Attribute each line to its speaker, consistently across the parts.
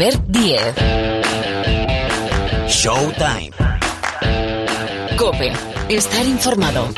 Speaker 1: Albert Diez.
Speaker 2: Showtime.
Speaker 1: Cope. Estar informado.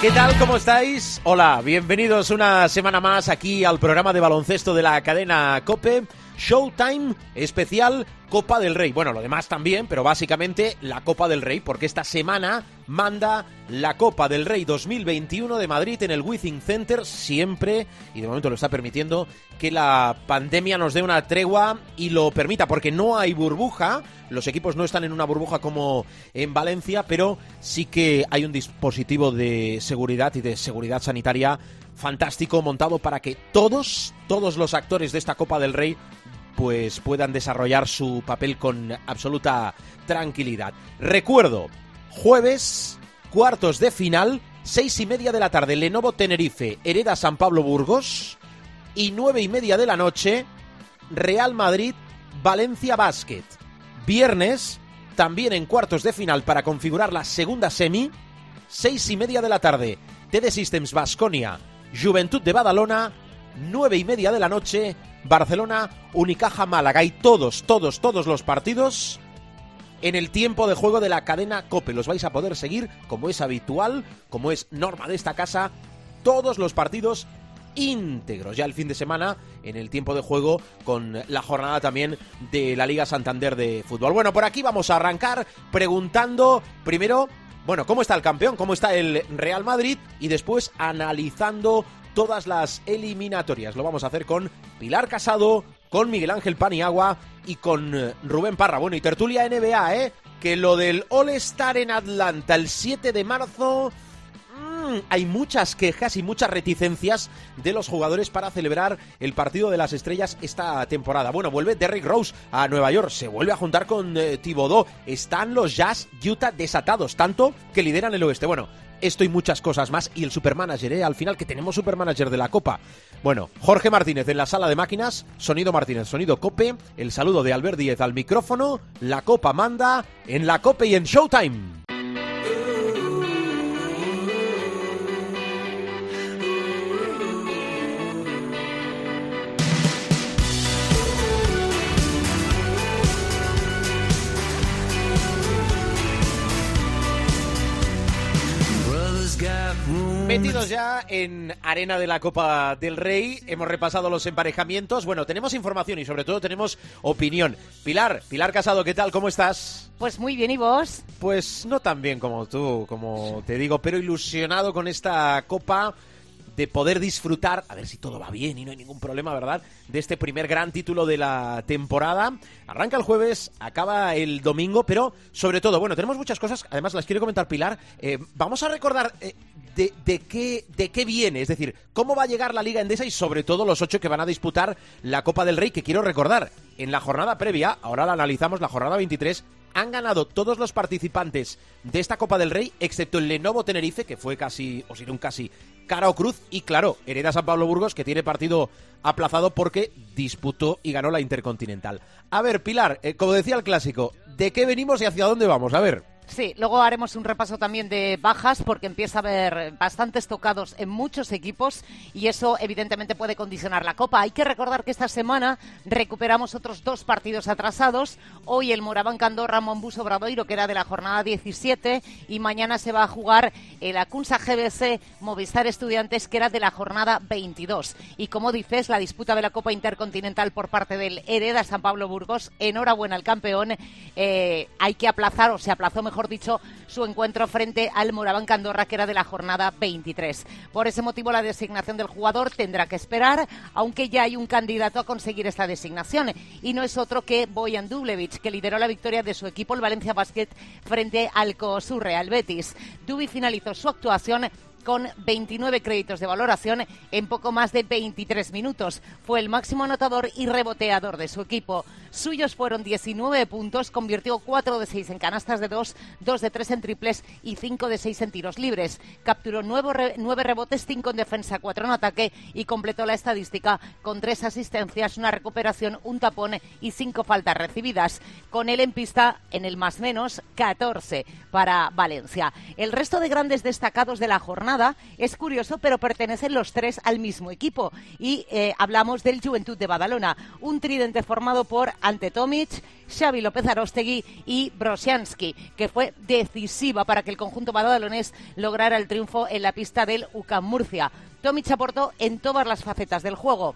Speaker 3: ¿Qué tal? ¿Cómo estáis? Hola, bienvenidos una semana más aquí al programa de baloncesto de la cadena Cope. Showtime especial Copa del Rey. Bueno, lo demás también, pero básicamente la Copa del Rey, porque esta semana manda la Copa del Rey 2021 de Madrid en el Withing Center, siempre, y de momento lo está permitiendo, que la pandemia nos dé una tregua y lo permita, porque no hay burbuja, los equipos no están en una burbuja como en Valencia, pero sí que hay un dispositivo de seguridad y de seguridad sanitaria fantástico montado para que todos, todos los actores de esta Copa del Rey pues puedan desarrollar su papel con absoluta tranquilidad. Recuerdo, jueves, cuartos de final, seis y media de la tarde, Lenovo Tenerife, Hereda San Pablo Burgos, y nueve y media de la noche, Real Madrid, Valencia Basket. Viernes, también en cuartos de final para configurar la segunda semi, seis y media de la tarde, TD Systems Basconia, Juventud de Badalona, nueve y media de la noche, Barcelona, Unicaja, Málaga y todos, todos, todos los partidos en el tiempo de juego de la cadena Cope. Los vais a poder seguir como es habitual, como es norma de esta casa, todos los partidos íntegros ya el fin de semana en el tiempo de juego con la jornada también de la Liga Santander de fútbol. Bueno, por aquí vamos a arrancar preguntando primero, bueno, ¿cómo está el campeón? ¿Cómo está el Real Madrid? Y después analizando todas las eliminatorias. Lo vamos a hacer con Pilar Casado, con Miguel Ángel Paniagua y con eh, Rubén Parra. Bueno, y tertulia NBA, ¿eh? Que lo del All-Star en Atlanta el 7 de marzo mm, hay muchas quejas y muchas reticencias de los jugadores para celebrar el partido de las estrellas esta temporada. Bueno, vuelve Derrick Rose a Nueva York, se vuelve a juntar con eh. Están los Jazz Utah desatados, tanto que lideran el oeste. Bueno, esto y muchas cosas más. Y el supermanager, ¿eh? Al final que tenemos supermanager de la Copa. Bueno, Jorge Martínez en la sala de máquinas, Sonido Martínez, Sonido Cope, el saludo de Albert Díez al micrófono, la Copa manda en la Cope y en Showtime. Metidos ya en arena de la Copa del Rey, hemos repasado los emparejamientos. Bueno, tenemos información y sobre todo tenemos opinión. Pilar, Pilar Casado, ¿qué tal? ¿Cómo estás?
Speaker 4: Pues muy bien, ¿y vos?
Speaker 3: Pues no tan bien como tú, como te digo, pero ilusionado con esta Copa de poder disfrutar, a ver si todo va bien y no hay ningún problema, ¿verdad? De este primer gran título de la temporada. Arranca el jueves, acaba el domingo, pero sobre todo, bueno, tenemos muchas cosas, además las quiero comentar Pilar. Eh, vamos a recordar eh, de, de, qué, de qué viene, es decir, cómo va a llegar la Liga Endesa y sobre todo los ocho que van a disputar la Copa del Rey, que quiero recordar, en la jornada previa, ahora la analizamos, la jornada 23, han ganado todos los participantes de esta Copa del Rey, excepto el Lenovo Tenerife, que fue casi, o si un casi, cara o cruz, y claro, Hereda San Pablo Burgos, que tiene partido aplazado porque disputó y ganó la Intercontinental. A ver, Pilar, eh, como decía el clásico, ¿de qué venimos y hacia dónde vamos? A ver.
Speaker 4: Sí, luego haremos un repaso también de bajas porque empieza a haber bastantes tocados en muchos equipos y eso evidentemente puede condicionar la Copa. Hay que recordar que esta semana recuperamos otros dos partidos atrasados. Hoy el Moraván Candorra Monbus Obradoiro que era de la jornada 17 y mañana se va a jugar el Acunsa GBC Movistar Estudiantes que era de la jornada 22. Y como dices, la disputa de la Copa Intercontinental por parte del Hereda San Pablo Burgos, enhorabuena al campeón, eh, hay que aplazar o se aplazó mejor mejor dicho, su encuentro frente al Moraván Candorra, que era de la jornada 23. Por ese motivo, la designación del jugador tendrá que esperar, aunque ya hay un candidato a conseguir esta designación, y no es otro que Boyan Dublevich, que lideró la victoria de su equipo, el Valencia Basket, frente al COSUR Real Betis. Dubi finalizó su actuación con 29 créditos de valoración en poco más de 23 minutos. Fue el máximo anotador y reboteador de su equipo. Suyos fueron 19 puntos, convirtió 4 de 6 en canastas de 2, 2 de 3 en triples y 5 de 6 en tiros libres. Capturó 9, rebotes, 5 en defensa, 4 en ataque y completó la estadística con 3 asistencias, una recuperación, un tapón y 5 faltas recibidas. Con él en pista, en el más menos, 14 para Valencia. El resto de grandes destacados de la jornada es curioso, pero pertenecen los tres al mismo equipo. Y eh, hablamos del Juventud de Badalona, un tridente formado por Ante Tomic, Xavi López Arostegui y Brosiansky, que fue decisiva para que el conjunto badalonés lograra el triunfo en la pista del UCAM Murcia. Tomic aportó en todas las facetas del juego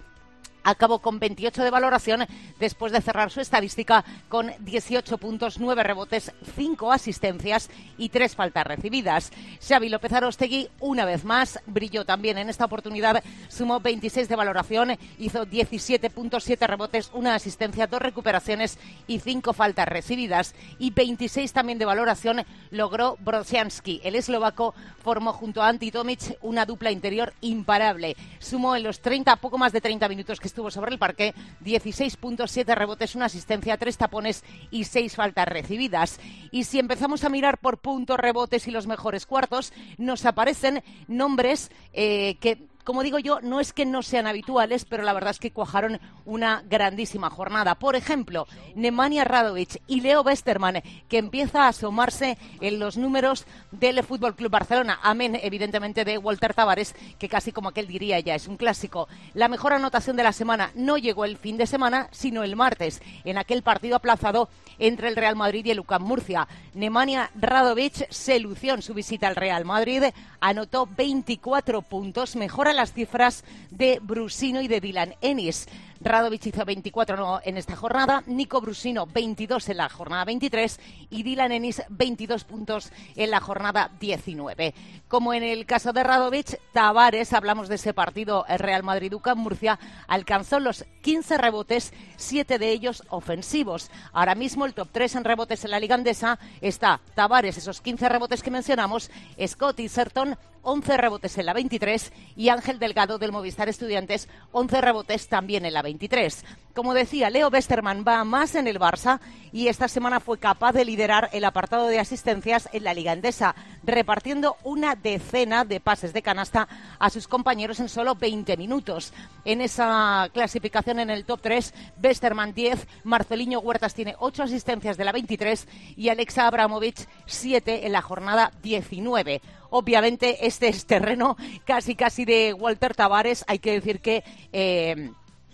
Speaker 4: acabó con 28 de valoración después de cerrar su estadística con 18 puntos, 9 rebotes, 5 asistencias y 3 faltas recibidas. Xavi López Arostegui, una vez más, brilló también en esta oportunidad, sumó 26 de valoración, hizo 17.7 rebotes, una asistencia, dos recuperaciones y 5 faltas recibidas. Y 26 también de valoración logró Brosiansky. El eslovaco formó junto a Anti Tomic una dupla interior imparable. Sumó en los 30, poco más de 30 minutos que estuvo sobre el parque, 16.7 rebotes, una asistencia, tres tapones y seis faltas recibidas. Y si empezamos a mirar por puntos, rebotes y los mejores cuartos, nos aparecen nombres eh, que como digo yo, no es que no sean habituales, pero la verdad es que cuajaron una grandísima jornada. Por ejemplo, Nemanja Radovic y Leo Westerman, que empieza a asomarse en los números del Fútbol Club Barcelona. Amén, evidentemente, de Walter Tavares, que casi como aquel diría ya es un clásico. La mejor anotación de la semana no llegó el fin de semana, sino el martes, en aquel partido aplazado entre el Real Madrid y el UCAM Murcia. Nemanja Radovic se su visita al Real Madrid, anotó 24 puntos, mejora las cifras de Brusino y de Dylan Ennis. Radovic hizo 24 en esta jornada, Nico Brusino 22 en la jornada 23 y Dylan Ennis 22 puntos en la jornada 19. Como en el caso de Radovic, Tavares, hablamos de ese partido Real Madrid-UCAM Murcia, alcanzó los 15 rebotes, 7 de ellos ofensivos. Ahora mismo el top 3 en rebotes en la Liga Andesa está Tavares, esos 15 rebotes que mencionamos, Scott Serton 11 rebotes en la 23 y Ángel Delgado del Movistar Estudiantes 11 rebotes también en la 23. Como decía, Leo Westerman va más en el Barça y esta semana fue capaz de liderar el apartado de asistencias en la Liga Endesa, repartiendo una decena de pases de canasta a sus compañeros en solo 20 minutos. En esa clasificación en el top 3, Westerman 10, Marceliño Huertas tiene 8 asistencias de la 23 y Alexa Abramovich 7 en la jornada 19. Obviamente este es terreno casi casi de Walter Tavares. Hay que decir que eh,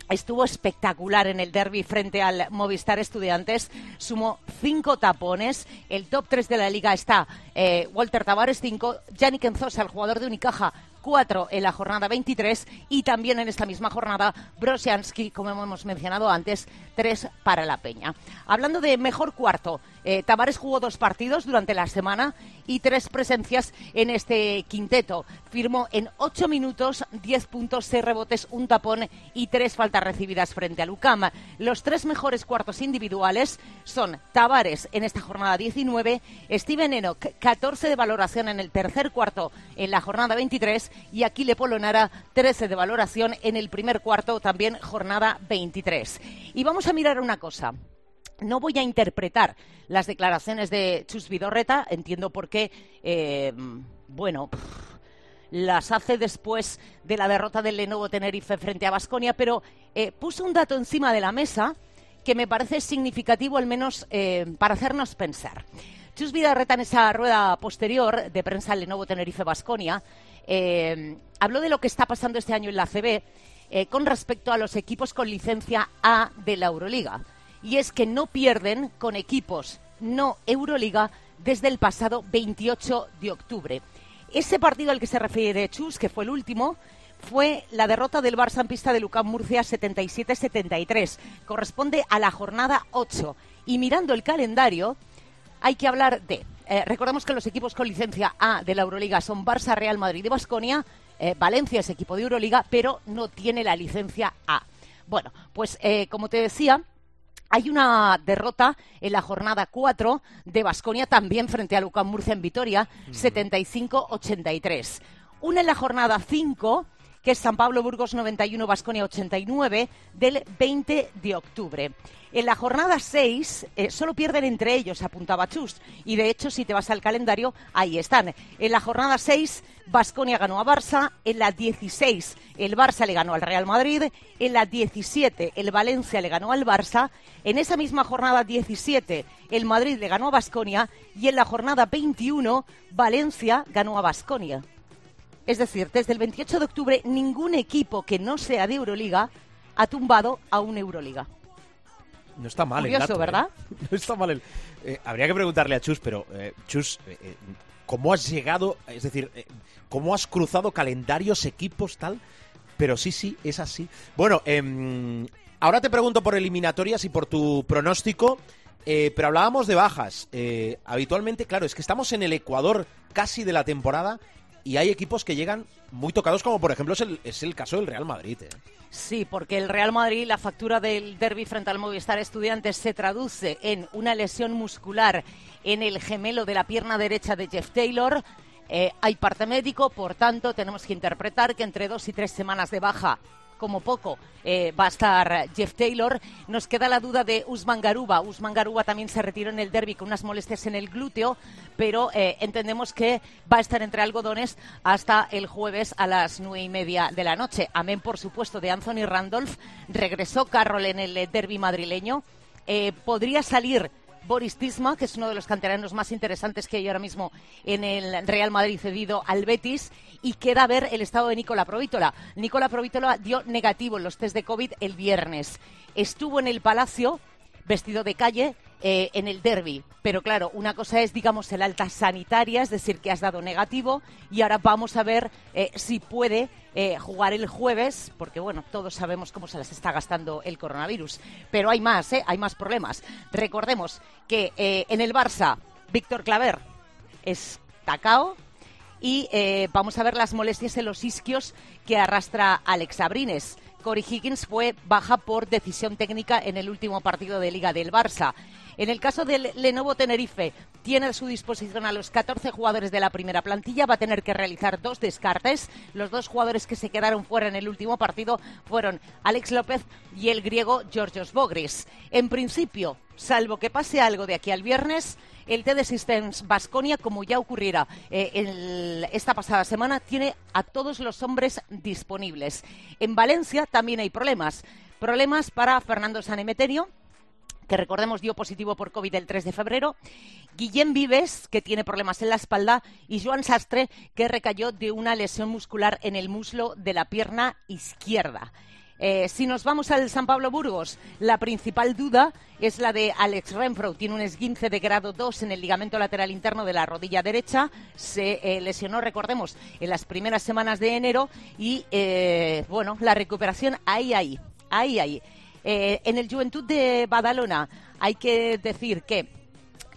Speaker 4: estuvo espectacular en el derby frente al Movistar Estudiantes. Sumó cinco tapones. El top 3 de la liga está eh, Walter Tavares 5, Yannick Enzosa, el jugador de Unicaja, 4 en la jornada 23 y también en esta misma jornada Brosiansky, como hemos mencionado antes, 3 para la Peña. Hablando de mejor cuarto, eh, Tavares jugó dos partidos durante la semana y tres presencias en este quinteto. Firmó en 8 minutos 10 puntos, 6 rebotes, un tapón y 3 faltas recibidas frente a Lucam. Los tres mejores cuartos individuales son Tavares en esta jornada 19, Steven Enoch 14 de valoración en el tercer cuarto en la jornada 23 y Aquile Polonara 13 de valoración en el primer cuarto, también jornada 23. Y vamos a mirar una cosa. No voy a interpretar las declaraciones de Chus Vidorreta, entiendo por qué, eh, bueno, las hace después de la derrota del Lenovo Tenerife frente a Basconia, pero eh, puso un dato encima de la mesa que me parece significativo, al menos eh, para hacernos pensar. Chus Vidorreta en esa rueda posterior de prensa Lenovo Tenerife Basconia eh, habló de lo que está pasando este año en la CB eh, con respecto a los equipos con licencia A de la Euroliga. Y es que no pierden con equipos no Euroliga desde el pasado 28 de octubre. Ese partido al que se refiere Chus, que fue el último, fue la derrota del Barça en pista de Lucán Murcia 77-73. Corresponde a la jornada 8. Y mirando el calendario, hay que hablar de eh, recordemos que los equipos con licencia A de la Euroliga son Barça, Real Madrid y Basconia. Eh, Valencia es equipo de Euroliga, pero no tiene la licencia A. Bueno, pues eh, como te decía, hay una derrota en la jornada 4 de Basconia también frente a Lucas Murcia en Vitoria, 75-83. Una en la jornada 5 que es San Pablo Burgos 91, Basconia 89, del 20 de octubre. En la jornada 6 eh, solo pierden entre ellos, apuntaba Chus. Y de hecho, si te vas al calendario, ahí están. En la jornada 6, Basconia ganó a Barça. En la 16, el Barça le ganó al Real Madrid. En la 17, el Valencia le ganó al Barça. En esa misma jornada 17, el Madrid le ganó a Basconia. Y en la jornada 21, Valencia ganó a Basconia. Es decir, desde el 28 de octubre, ningún equipo que no sea de Euroliga ha tumbado a un Euroliga.
Speaker 3: No está mal
Speaker 4: Curioso,
Speaker 3: el dato, ¿eh?
Speaker 4: ¿verdad?
Speaker 3: No está mal el... eh, habría que preguntarle a Chus, pero eh, Chus, ¿cómo has llegado? Es decir, ¿cómo has cruzado calendarios, equipos, tal? Pero sí, sí, es así. Bueno, em, ahora te pregunto por eliminatorias y por tu pronóstico, eh, pero hablábamos de bajas. Eh, habitualmente, claro, es que estamos en el Ecuador casi de la temporada y hay equipos que llegan muy tocados, como por ejemplo es el, caso del Real Madrid. ¿eh?
Speaker 4: Sí, porque el Real Madrid, la factura del derby frente al Movistar Estudiantes se traduce en una lesión muscular en el gemelo de la pierna derecha de Jeff Taylor. Eh, hay parte médico, por tanto, tenemos que interpretar que entre dos y tres semanas de baja, como poco, eh, va a estar Jeff Taylor. Nos queda la duda de Usman Garuba. Usman Garuba también se retiró en el derby con unas molestias en el glúteo, pero eh, entendemos que va a estar entre algodones hasta el jueves a las nueve y media de la noche. Amén, por supuesto, de Anthony Randolph. Regresó Carroll en el derby madrileño. Eh, podría salir Boris Tisma, que es uno de los canteranos más interesantes que hay ahora mismo en el Real Madrid cedido al Betis, y queda ver el estado de Nicola Provítola. Nicola Provítola dio negativo en los test de COVID el viernes. Estuvo en el Palacio vestido de calle eh, en el derby. Pero claro, una cosa es, digamos, el alta sanitaria, es decir, que has dado negativo, y ahora vamos a ver eh, si puede eh, jugar el jueves, porque bueno, todos sabemos cómo se las está gastando el coronavirus. Pero hay más, hay más problemas. Recordemos que en el Barça, Víctor Claver es tacao. Y eh, vamos a ver las molestias en los isquios que arrastra Alex Abrines. Corey Higgins fue baja por decisión técnica en el último partido de Liga del Barça. En el caso del Lenovo Tenerife, tiene a su disposición a los 14 jugadores de la primera plantilla, va a tener que realizar dos descartes. Los dos jugadores que se quedaron fuera en el último partido fueron Alex López y el griego Georgios Bogris. En principio, salvo que pase algo de aquí al viernes, el TD Systems Basconia, como ya ocurriera eh, esta pasada semana, tiene a todos los hombres disponibles. En Valencia también hay problemas. Problemas para Fernando Sanemeterio, que recordemos dio positivo por COVID el 3 de febrero, Guillem Vives, que tiene problemas en la espalda, y Joan Sastre, que recayó de una lesión muscular en el muslo de la pierna izquierda. Eh, si nos vamos al San Pablo Burgos, la principal duda es la de Alex Renfro. Tiene un esguince de grado 2 en el ligamento lateral interno de la rodilla derecha. Se eh, lesionó, recordemos, en las primeras semanas de enero y, eh, bueno, la recuperación ahí, ahí, ahí, ahí. Eh, en el Juventud de Badalona hay que decir que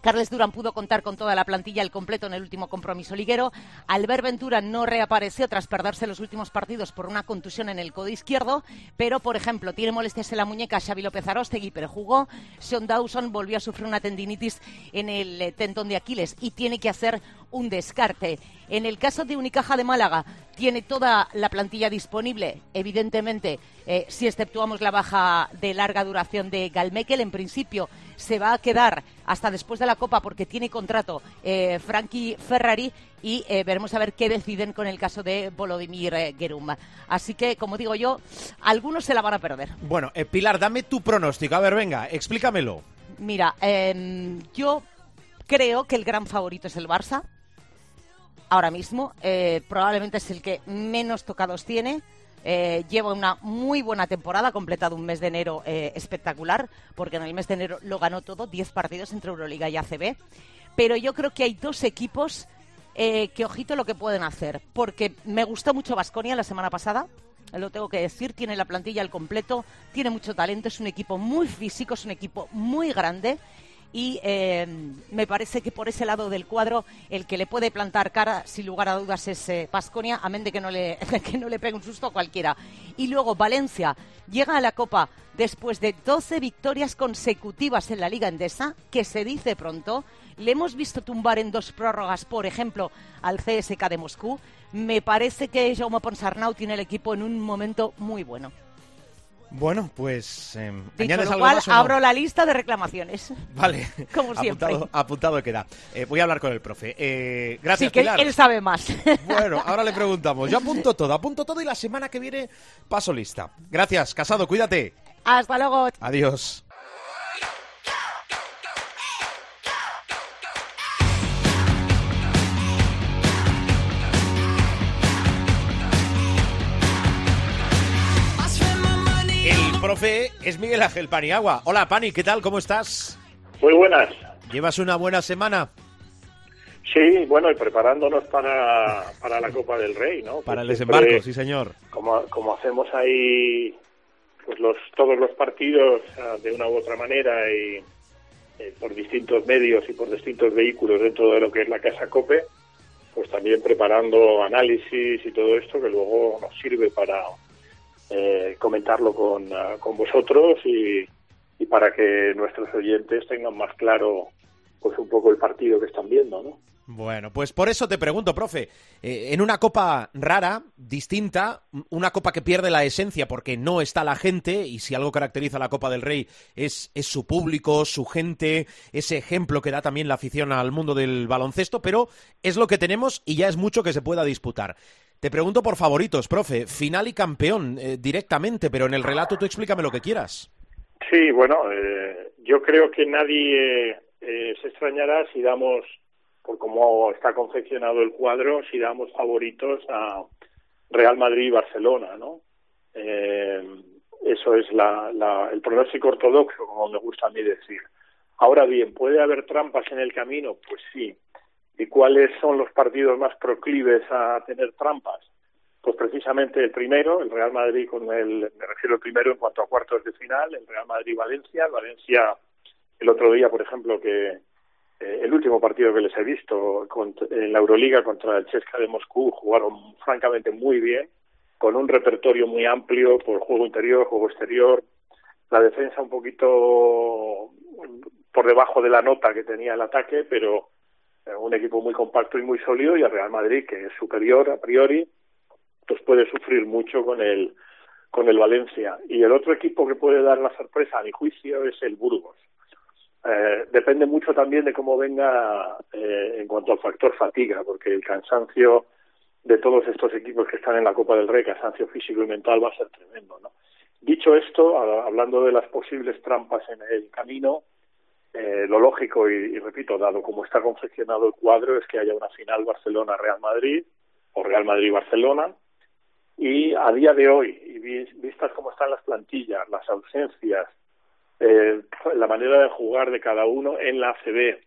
Speaker 4: Carles Durán pudo contar con toda la plantilla al completo en el último compromiso liguero. Albert Ventura no reapareció tras perderse los últimos partidos por una contusión en el codo izquierdo, pero, por ejemplo, tiene molestias en la muñeca Xavi López Arostegui, pero jugó. Sean Dawson volvió a sufrir una tendinitis en el eh, tendón de Aquiles y tiene que hacer un descarte. En el caso de Unicaja de Málaga, tiene toda la plantilla disponible, evidentemente, eh, si exceptuamos la baja de larga duración de Galmekel, en principio se va a quedar hasta después de la Copa porque tiene contrato eh, Frankie Ferrari y eh, veremos a ver qué deciden con el caso de Volodymyr eh, Gerum. Así que, como digo yo, algunos se la van a perder.
Speaker 3: Bueno, eh, Pilar, dame tu pronóstico. A ver, venga, explícamelo.
Speaker 4: Mira, em, yo creo que el gran favorito es el Barça. Ahora mismo, eh, probablemente es el que menos tocados tiene. Eh, lleva una muy buena temporada, ha completado un mes de enero eh, espectacular, porque en el mes de enero lo ganó todo, 10 partidos entre Euroliga y ACB. Pero yo creo que hay dos equipos eh, que ojito lo que pueden hacer, porque me gustó mucho Vasconia la semana pasada, lo tengo que decir, tiene la plantilla al completo, tiene mucho talento, es un equipo muy físico, es un equipo muy grande y eh, me parece que por ese lado del cuadro el que le puede plantar cara, sin lugar a dudas, es Pasconia, amén de que no, le, que no le pegue un susto a cualquiera. Y luego Valencia llega a la Copa después de 12 victorias consecutivas en la Liga Endesa, que se dice pronto. Le hemos visto tumbar en dos prórrogas, por ejemplo, al CSK de Moscú. me parece que Jaume Ponsarnau tiene el equipo en un momento muy bueno.
Speaker 3: Bueno, pues eh,
Speaker 4: Dicho lo
Speaker 3: algo
Speaker 4: cual,
Speaker 3: más o no?
Speaker 4: abro la lista de reclamaciones.
Speaker 3: Vale,
Speaker 4: Como siempre.
Speaker 3: Apuntado, apuntado queda. Eh, voy a hablar con el profe. Eh, gracias,
Speaker 4: sí, que
Speaker 3: Pilar.
Speaker 4: él sabe más.
Speaker 3: Bueno, ahora le preguntamos. Yo apunto todo, apunto todo y la semana que viene paso lista. Gracias, Casado, cuídate.
Speaker 4: Hasta luego.
Speaker 3: Adiós. El profe es Miguel Ángel Paniagua. Hola, Pani, ¿qué tal? ¿Cómo estás?
Speaker 2: Muy buenas.
Speaker 3: ¿Llevas una buena semana?
Speaker 2: Sí, bueno, y preparándonos para, para la Copa del Rey, ¿no?
Speaker 3: Para el
Speaker 2: Pues
Speaker 3: desembarco,
Speaker 2: siempre,
Speaker 3: sí, señor.
Speaker 2: Como, como hacemos ahí pues los todos los partidos de una u otra manera y eh, por distintos medios y por distintos vehículos dentro de lo que es la Casa Cope, pues también preparando análisis y todo esto que luego nos sirve para eh, comentarlo con, ah, con vosotros y, y para que nuestros oyentes tengan más claro pues un poco el partido que están viendo, ¿no?
Speaker 3: Bueno, pues por eso te pregunto, profe, eh, en una copa rara, distinta, una copa que pierde la esencia porque no está la gente, y si algo caracteriza a la Copa del Rey es, es su público, su gente, ese ejemplo que da también la afición al mundo del baloncesto, pero es lo que tenemos y ya es mucho que se pueda disputar. Te pregunto por favoritos, profe, final y campeón eh, directamente, pero en el relato tú explícame lo que quieras.
Speaker 2: Sí, bueno, eh, yo creo que nadie eh, se extrañará si damos, por cómo está confeccionado el cuadro, si damos favoritos a Real Madrid y Barcelona, ¿no? Eh, eso es la, la, el pronóstico ortodoxo, como me gusta a mí decir. Ahora bien, ¿puede haber trampas en el camino? Pues sí. ¿Y cuáles son los partidos más proclives a tener trampas? Pues precisamente el primero, el Real Madrid con el, me refiero al primero en cuanto a cuartos de final, el Real Madrid-Valencia. Valencia, el otro día, por ejemplo, que eh, el último partido que les he visto en la Euroliga contra el Chesca de Moscú jugaron francamente muy bien, con un repertorio muy amplio por juego interior, juego exterior, la defensa un poquito por debajo de la nota que tenía el ataque, pero un equipo muy compacto y muy sólido y el Real Madrid que es superior a priori pues puede sufrir mucho con el con el Valencia. Y el otro equipo que puede dar la sorpresa a mi juicio es el Burgos. Eh, depende mucho también de cómo venga eh, en cuanto al factor fatiga porque el cansancio de todos estos equipos que están en la Copa del Rey cansancio físico y mental va a ser tremendo no dicho esto hablando de las posibles trampas en el camino eh, lo lógico y, repito dado cómo está confeccionado el cuadro es que haya una final Barcelona Real Madrid o Real Madrid Barcelona y a día de hoy, y vistas cómo están las plantillas, las ausencias, eh, la manera de jugar de cada uno en la ACB,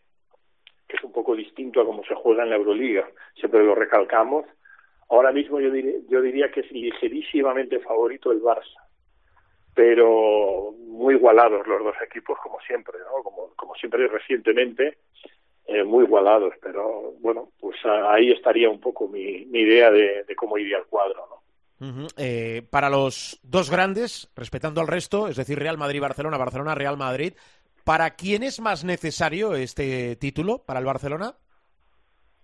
Speaker 2: que es un poco distinto a cómo se juega en la Euroliga, siempre lo recalcamos, ahora mismo yo, dir yo diría que es ligerísimamente favorito el Barça, pero muy igualados los dos equipos como siempre, ¿no? como, como siempre recientemente, eh, muy igualados, pero bueno, pues ahí estaría un poco mi, mi idea de, de cómo iría el cuadro, ¿no?
Speaker 3: Uh -huh. eh, para los dos grandes, respetando al resto, es decir, Real Madrid-Barcelona, Barcelona-Real Madrid, ¿para quién es más necesario este título? ¿Para el Barcelona?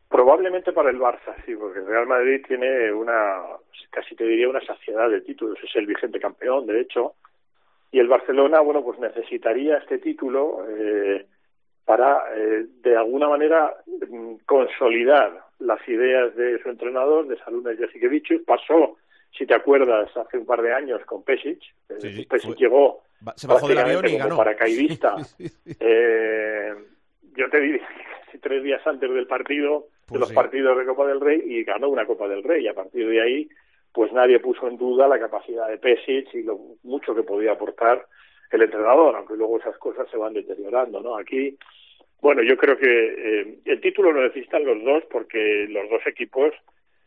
Speaker 2: Probablemente para el Barça, sí, porque el Real Madrid tiene una, casi te diría, una saciedad de títulos, es el vigente campeón, de hecho, y el Barcelona, bueno, pues necesitaría este título eh, para, eh, de alguna manera, consolidar las ideas de su entrenador, de Salunes Jasikevičius, pasó si te acuerdas, hace un par de años con Pesic. Sí, Pesic fue, llegó
Speaker 3: se bajó del avión y
Speaker 2: como
Speaker 3: ganó.
Speaker 2: paracaidista. eh, yo te diría que tres días antes del partido, pues de los sí. partidos de Copa del Rey, y ganó una Copa del Rey. Y a partir de ahí, pues nadie puso en duda la capacidad de Pesic y lo mucho que podía aportar el entrenador, aunque luego esas cosas se van deteriorando, ¿no? Aquí, bueno, yo creo que eh, el título lo necesitan los dos porque los dos equipos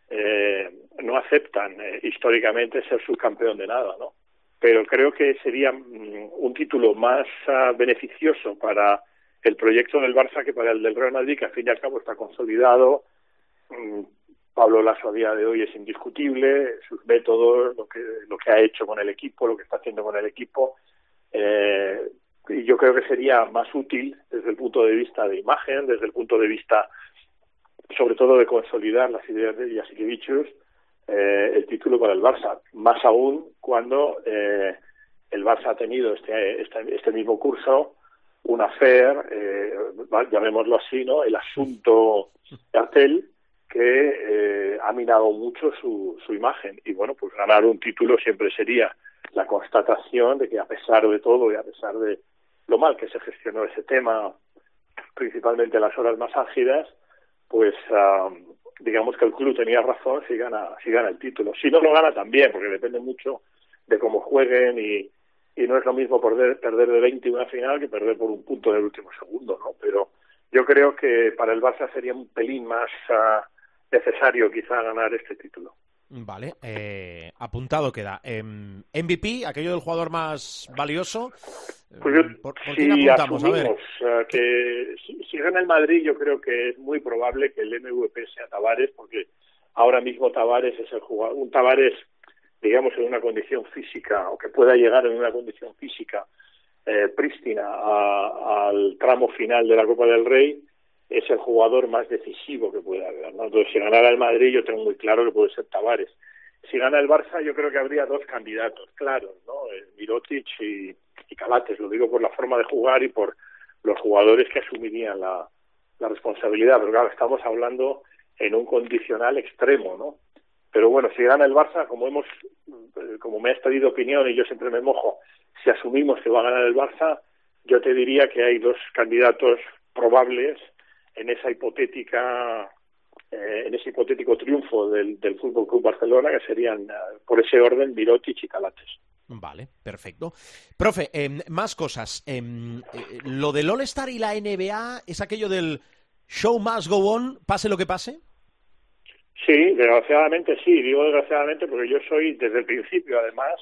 Speaker 2: eh, no aceptan eh, históricamente ser subcampeón de nada, ¿no? Pero creo que sería mm, un título más uh, beneficioso para el proyecto del Barça que para el del Real Madrid, que al fin y al cabo está consolidado. Mm, Pablo Lasso a día de hoy es indiscutible, sus métodos, lo que, lo que ha hecho con el equipo, lo que está haciendo con el equipo. Eh, y yo creo que sería más útil desde el punto de vista de imagen, desde el punto de vista sobre todo de consolidar las ideas de Jasikevichus, eh, el título para el Barça. Más aún cuando eh, el Barça ha tenido este, este, este mismo curso un affair, eh, llamémoslo así, ¿no? El asunto Artel, que eh, ha minado mucho su, su imagen. Y bueno, pues ganar un título siempre sería la constatación de que a pesar de todo y a pesar de lo mal que se gestionó ese tema, principalmente en las horas más álgidas, pues digamos que el club tenía razón si gana, si gana el título. Si no lo gana también, porque depende mucho de cómo jueguen y, y no es lo mismo perder, perder de 20 una final que perder por un punto del último segundo, ¿no? Pero yo creo que para el Barça sería un pelín más uh, necesario quizá ganar este título.
Speaker 3: Vale, eh, apuntado queda. Eh, MVP, aquello del jugador más valioso.
Speaker 2: Pues yo, ¿Por, por si asumimos a ver? Uh, que si, si, gana el Madrid, yo creo que es muy probable que el MVP sea Tavares, porque ahora mismo Tavares es el jugador, un Tavares, digamos, en una condición física, o que pueda llegar en una condición física eh, prístina a, al tramo final de la Copa del Rey, es el jugador más decisivo que puede haber. ¿no? Entonces, si ganara el Madrid, yo tengo muy claro que puede ser Tavares. Si gana el Barça, yo creo que habría dos candidatos claros, ¿no? Mirotic y, y Calates. Lo digo por la forma de jugar y por los jugadores que asumirían la, la responsabilidad. Pero claro, estamos hablando en un condicional extremo, ¿no? Pero bueno, si gana el Barça, como hemos, como me has pedido opinión y yo siempre me mojo, si asumimos que va a ganar el Barça, yo te diría que hay dos candidatos probables en esa hipotética eh, en ese hipotético triunfo del, del Fútbol Club Barcelona que serían uh, por ese orden Mirotic y Calates.
Speaker 3: Vale, perfecto. Profe, eh, más cosas. Eh, lo del All-Star y la NBA es aquello del show must go on, pase lo que pase.
Speaker 2: Sí, desgraciadamente sí. Digo desgraciadamente porque yo soy desde el principio, además,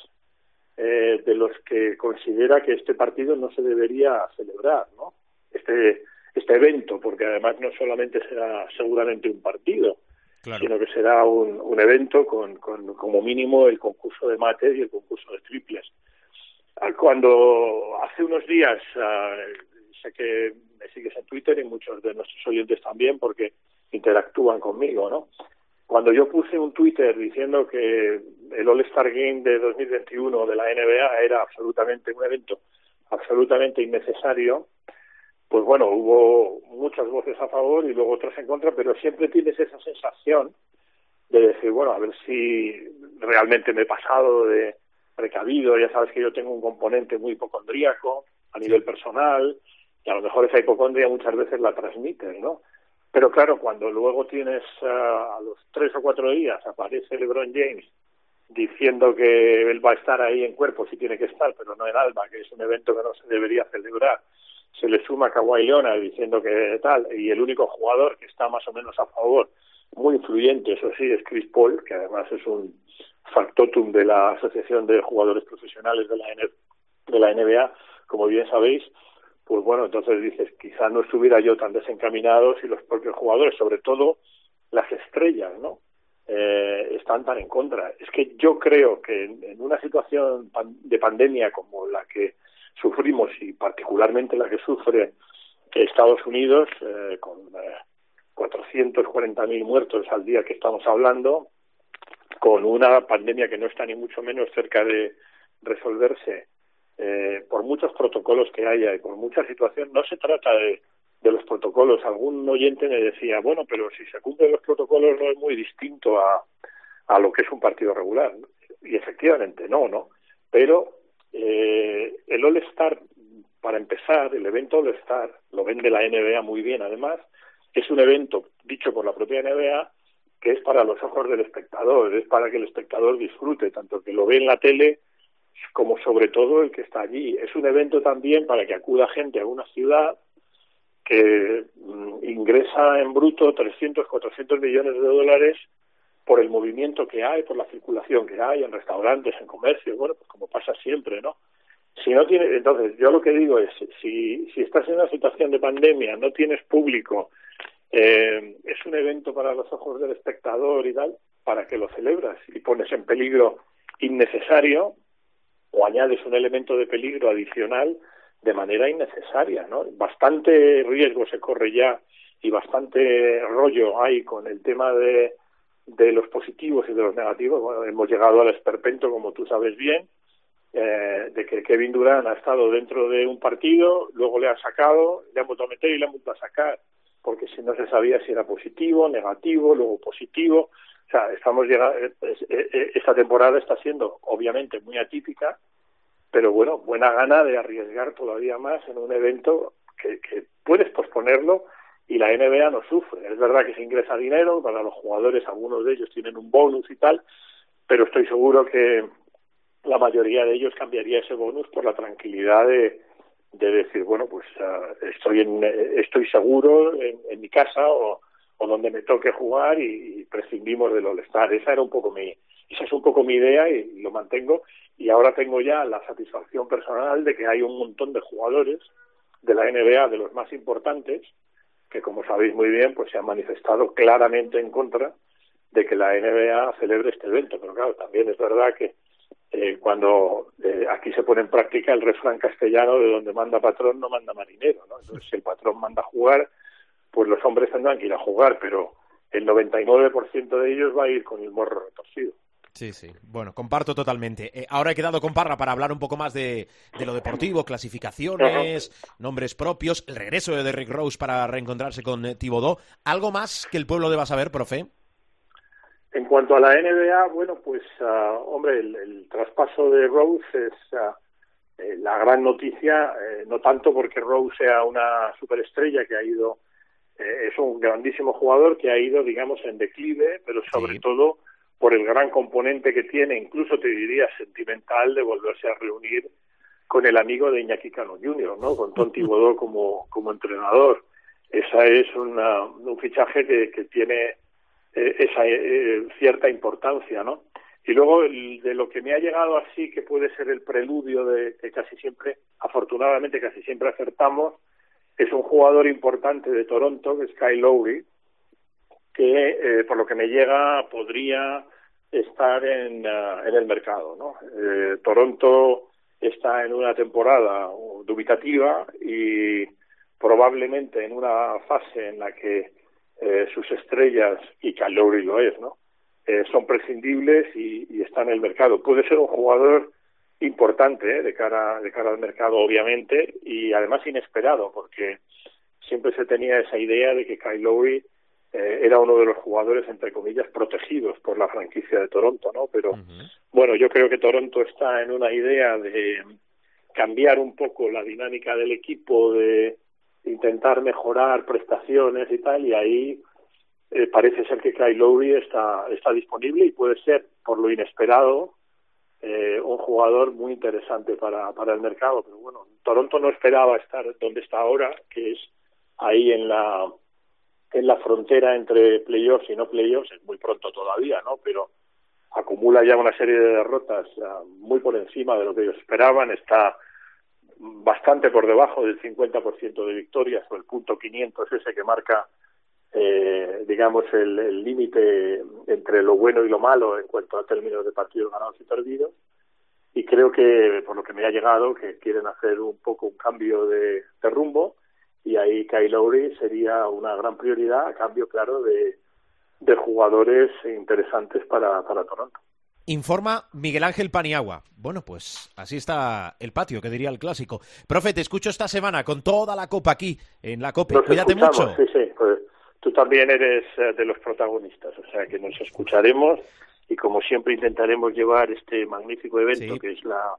Speaker 2: eh, de los que considera que este partido no se debería celebrar, ¿no? Este este evento, porque además no solamente será seguramente un partido, claro. sino que será un, un evento con, con, como mínimo el concurso de mates y el concurso de triples. Cuando hace unos días, uh, sé que me sigues en Twitter y muchos de nuestros oyentes también, porque interactúan conmigo, ¿no? Cuando yo puse un Twitter diciendo que el All-Star Game de 2021 de la NBA era absolutamente un evento absolutamente innecesario, pues bueno, hubo muchas voces a favor y luego otras en contra, pero siempre tienes esa sensación de decir, bueno, a ver si realmente me he pasado de precavido, ya sabes que yo tengo un componente muy hipocondríaco a nivel personal, y a lo mejor esa hipocondria muchas veces la transmiten, ¿no? Pero claro, cuando luego tienes uh, a los tres o cuatro días aparece LeBron James diciendo que él va a estar ahí en cuerpo, si tiene que estar, pero no en alma, que es un evento que no se debería celebrar, se le suma Kawhi Leonard diciendo que tal, y el único jugador que está más o menos a favor, muy influyente, eso sí, es Chris Paul, que además es un factotum de la Asociación de Jugadores Profesionales de la, N de la NBA, como bien sabéis, pues bueno, entonces dices, quizá no estuviera yo tan desencaminado si los propios jugadores, sobre todo las estrellas, ¿no? Eh, están tan en contra. Es que yo creo que en, en una situación pan de pandemia como la que sufrimos y particularmente la que sufre Estados Unidos, eh, con eh, 440.000 muertos al día que estamos hablando, con una pandemia que no está ni mucho menos cerca de resolverse, eh, por muchos protocolos que haya y por mucha situación, no se trata de, de los protocolos. Algún oyente me decía, bueno, pero si se cumplen los protocolos no es muy distinto a, a lo que es un partido regular. Y efectivamente no, ¿no? Pero eh, el All-Star, para empezar, el evento All-Star, lo vende la NBA muy bien además, es un evento dicho por la propia NBA que es para los ojos del espectador, es para que el espectador disfrute, tanto que lo ve en la tele como sobre todo el que está allí. Es un evento también para que acuda gente a una ciudad que mm, ingresa en bruto 300, 400 millones de dólares por el movimiento que hay, por la circulación que hay en restaurantes, en comercios, bueno, pues como pasa siempre, ¿no? Si no tiene, entonces yo lo que digo es, si, si estás en una situación de pandemia, no tienes público, eh, es un evento para los ojos del espectador y tal, para que lo celebras y pones en peligro innecesario o añades un elemento de peligro adicional de manera innecesaria, ¿no? Bastante riesgo se corre ya y bastante rollo hay con el tema de, de los positivos y de los negativos. Bueno, hemos llegado al esperpento, como tú sabes bien, eh, de que Kevin Durant ha estado dentro de un partido, luego le ha sacado, le han vuelto a meter y le han vuelto a sacar, porque si no se sabía si era positivo, negativo, luego positivo. O sea, estamos llegando, esta temporada está siendo obviamente muy atípica, pero bueno, buena gana de arriesgar todavía más en un evento que, que puedes posponerlo y la NBA no sufre. Es verdad que se ingresa dinero para los jugadores, algunos de ellos tienen un bonus y tal, pero estoy seguro que la mayoría de ellos cambiaría ese bonus por la tranquilidad de, de decir, bueno, pues uh, estoy en, estoy seguro en, mi casa o, donde me toque jugar y, prescindimos del All-Star. Esa era un poco mi, esa es un poco mi idea y lo mantengo. Y ahora tengo ya la satisfacción personal de que hay un montón de jugadores de la NBA, de los más importantes, que como sabéis muy bien, pues se han manifestado claramente en contra de que la NBA celebre este evento. Pero claro, también es verdad que eh, cuando eh, aquí se pone en práctica el refrán castellano de donde manda patrón no manda marinero, ¿no? Entonces, si el patrón manda a jugar, pues los hombres tendrán que ir a jugar, pero el 99% de ellos va a ir con el morro retorcido.
Speaker 3: Sí, sí. Bueno, comparto totalmente. Eh, ahora he quedado con Parra para hablar un poco más de, de lo deportivo, clasificaciones, nombres propios, el regreso de Derrick Rose para reencontrarse con eh, Thibodeau. ¿Algo más que el pueblo deba saber, profe?
Speaker 2: En cuanto a la NBA, bueno, pues, uh, hombre, el, el, traspaso de Rose es uh, eh, la gran noticia, eh, no tanto porque Rose sea una superestrella que ha ido, eh, es un grandísimo jugador que ha ido, digamos, en declive, pero sobre sí. todo por el gran componente que tiene, incluso te diría sentimental, de volverse a reunir con el amigo de Iñaki Cano Jr., ¿no? Con Tom Thibodeau como, como entrenador. Esa es una, un fichaje que, que tiene eh, esa eh, cierta importancia, ¿no? Y luego el, de lo que me ha llegado así, que puede ser el preludio de que casi siempre, afortunadamente casi siempre acertamos, es un jugador importante de Toronto, que es Kyle Lowry, que eh, por lo que me llega podría estar en, uh, en el mercado. ¿no? Eh, Toronto está en una temporada dubitativa y probablemente en una fase en la que eh, sus estrellas, y Calori lo es, ¿no? Eh, son prescindibles y, y, está en el mercado. Puede ser un jugador importante de cara de cara al mercado, obviamente, y además inesperado, porque siempre se tenía esa idea de que Kyle Lowry eh, era uno de los jugadores, entre comillas, protegidos por la franquicia de Toronto, ¿no? Pero bueno, yo creo que Toronto está en una idea de cambiar un poco la dinámica del equipo, de intentar mejorar prestaciones y tal, y ahí eh, parece ser que Kyle Lowry está, está disponible y puede ser, por lo inesperado, eh, un jugador muy interesante para, para el mercado. Pero bueno, Toronto no esperaba estar donde está ahora, que es ahí en la en la frontera entre playoffs y no playoffs es muy pronto todavía, ¿no? Pero acumula ya una serie de derrotas uh, muy por encima de lo que ellos esperaban, está bastante por debajo del 50% de victorias, o el punto 500 es ese que marca, eh, digamos, el límite entre lo bueno y lo malo en cuanto a términos de partidos ganados y perdidos. Y creo que, por lo que me ha llegado, que quieren hacer un poco un cambio de rumbo y ahí Kyle Lowry sería una gran prioridad a cambio, claro, de, de jugadores interesantes para, para Toronto.
Speaker 3: Informa Miguel Ángel Paniagua. Bueno, pues así está el patio, que diría el clásico. Profe, te escucho esta semana con toda la copa aquí en la.
Speaker 2: Nos
Speaker 3: Cuídate mucho.
Speaker 2: Sí, sí, pues tú también eres eh, de los protagonistas, o sea que nos escucharemos y como siempre intentaremos llevar este magnífico evento sí. que es la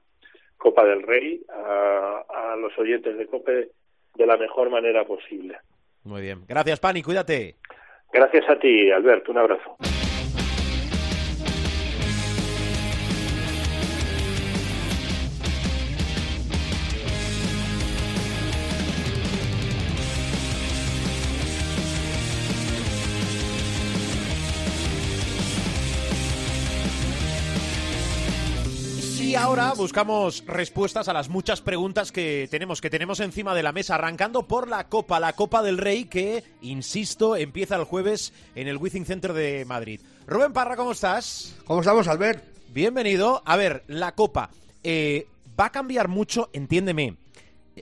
Speaker 2: Copa del Rey a, a los oyentes de COPE de la mejor manera posible.
Speaker 3: Muy bien. Gracias, Pani. Cuídate.
Speaker 2: Gracias a ti, Alberto. Un abrazo.
Speaker 3: Ahora buscamos respuestas a las muchas preguntas que tenemos, que tenemos encima de la mesa, arrancando por la Copa, la Copa del Rey, que, insisto, empieza el jueves en el Wizzing Center de Madrid. Rubén Parra, ¿cómo estás?
Speaker 5: ¿Cómo estamos, Albert?
Speaker 3: Bienvenido. A ver, la Copa. Eh, va a cambiar mucho, entiéndeme.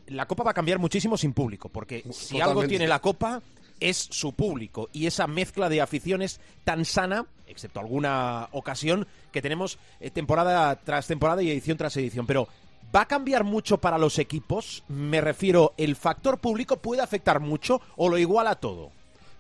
Speaker 3: La Copa va a cambiar muchísimo sin público, porque si Totalmente. algo tiene la Copa es su público y esa mezcla de aficiones tan sana, excepto alguna ocasión, que tenemos eh, temporada tras temporada y edición tras edición. Pero ¿Va a cambiar mucho para los equipos? Me refiero, ¿el factor público puede afectar mucho o lo iguala todo?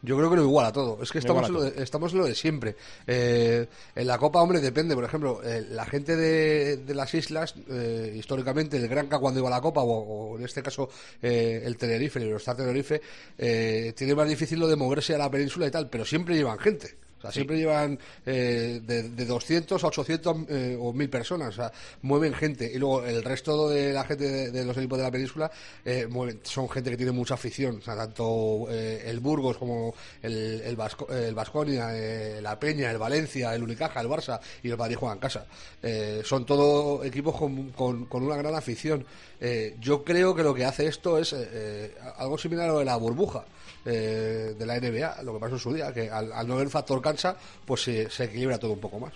Speaker 5: Yo creo que lo iguala todo. Es que estamos, en lo, de, estamos lo de siempre. Eh, en la Copa, hombre, depende. Por ejemplo, eh, la gente de, las islas, eh, históricamente, el Granca cuando iba a la Copa, o, en este caso el Tenerife, el Eurostar Tenerife, tiene más difícil lo de moverse a la península y tal, pero siempre llevan gente siempre llevan eh, de, 200 a 800 eh, o 1000 personas. O sea, mueven gente. Y luego el resto de la gente de, los equipos de la península eh, son gente que tiene mucha afición. O sea, tanto el Burgos como el, el, Vasconia, la Peña, el Valencia, el Unicaja, el Barça y el Madrid juegan casa. son todos equipos con, con, una gran afición. yo creo que lo que hace esto es algo similar a lo de la burbuja. Eh, de la NBA, lo que pasó en su día, que al, no haber factor cancha, pues se, equilibra todo un poco más.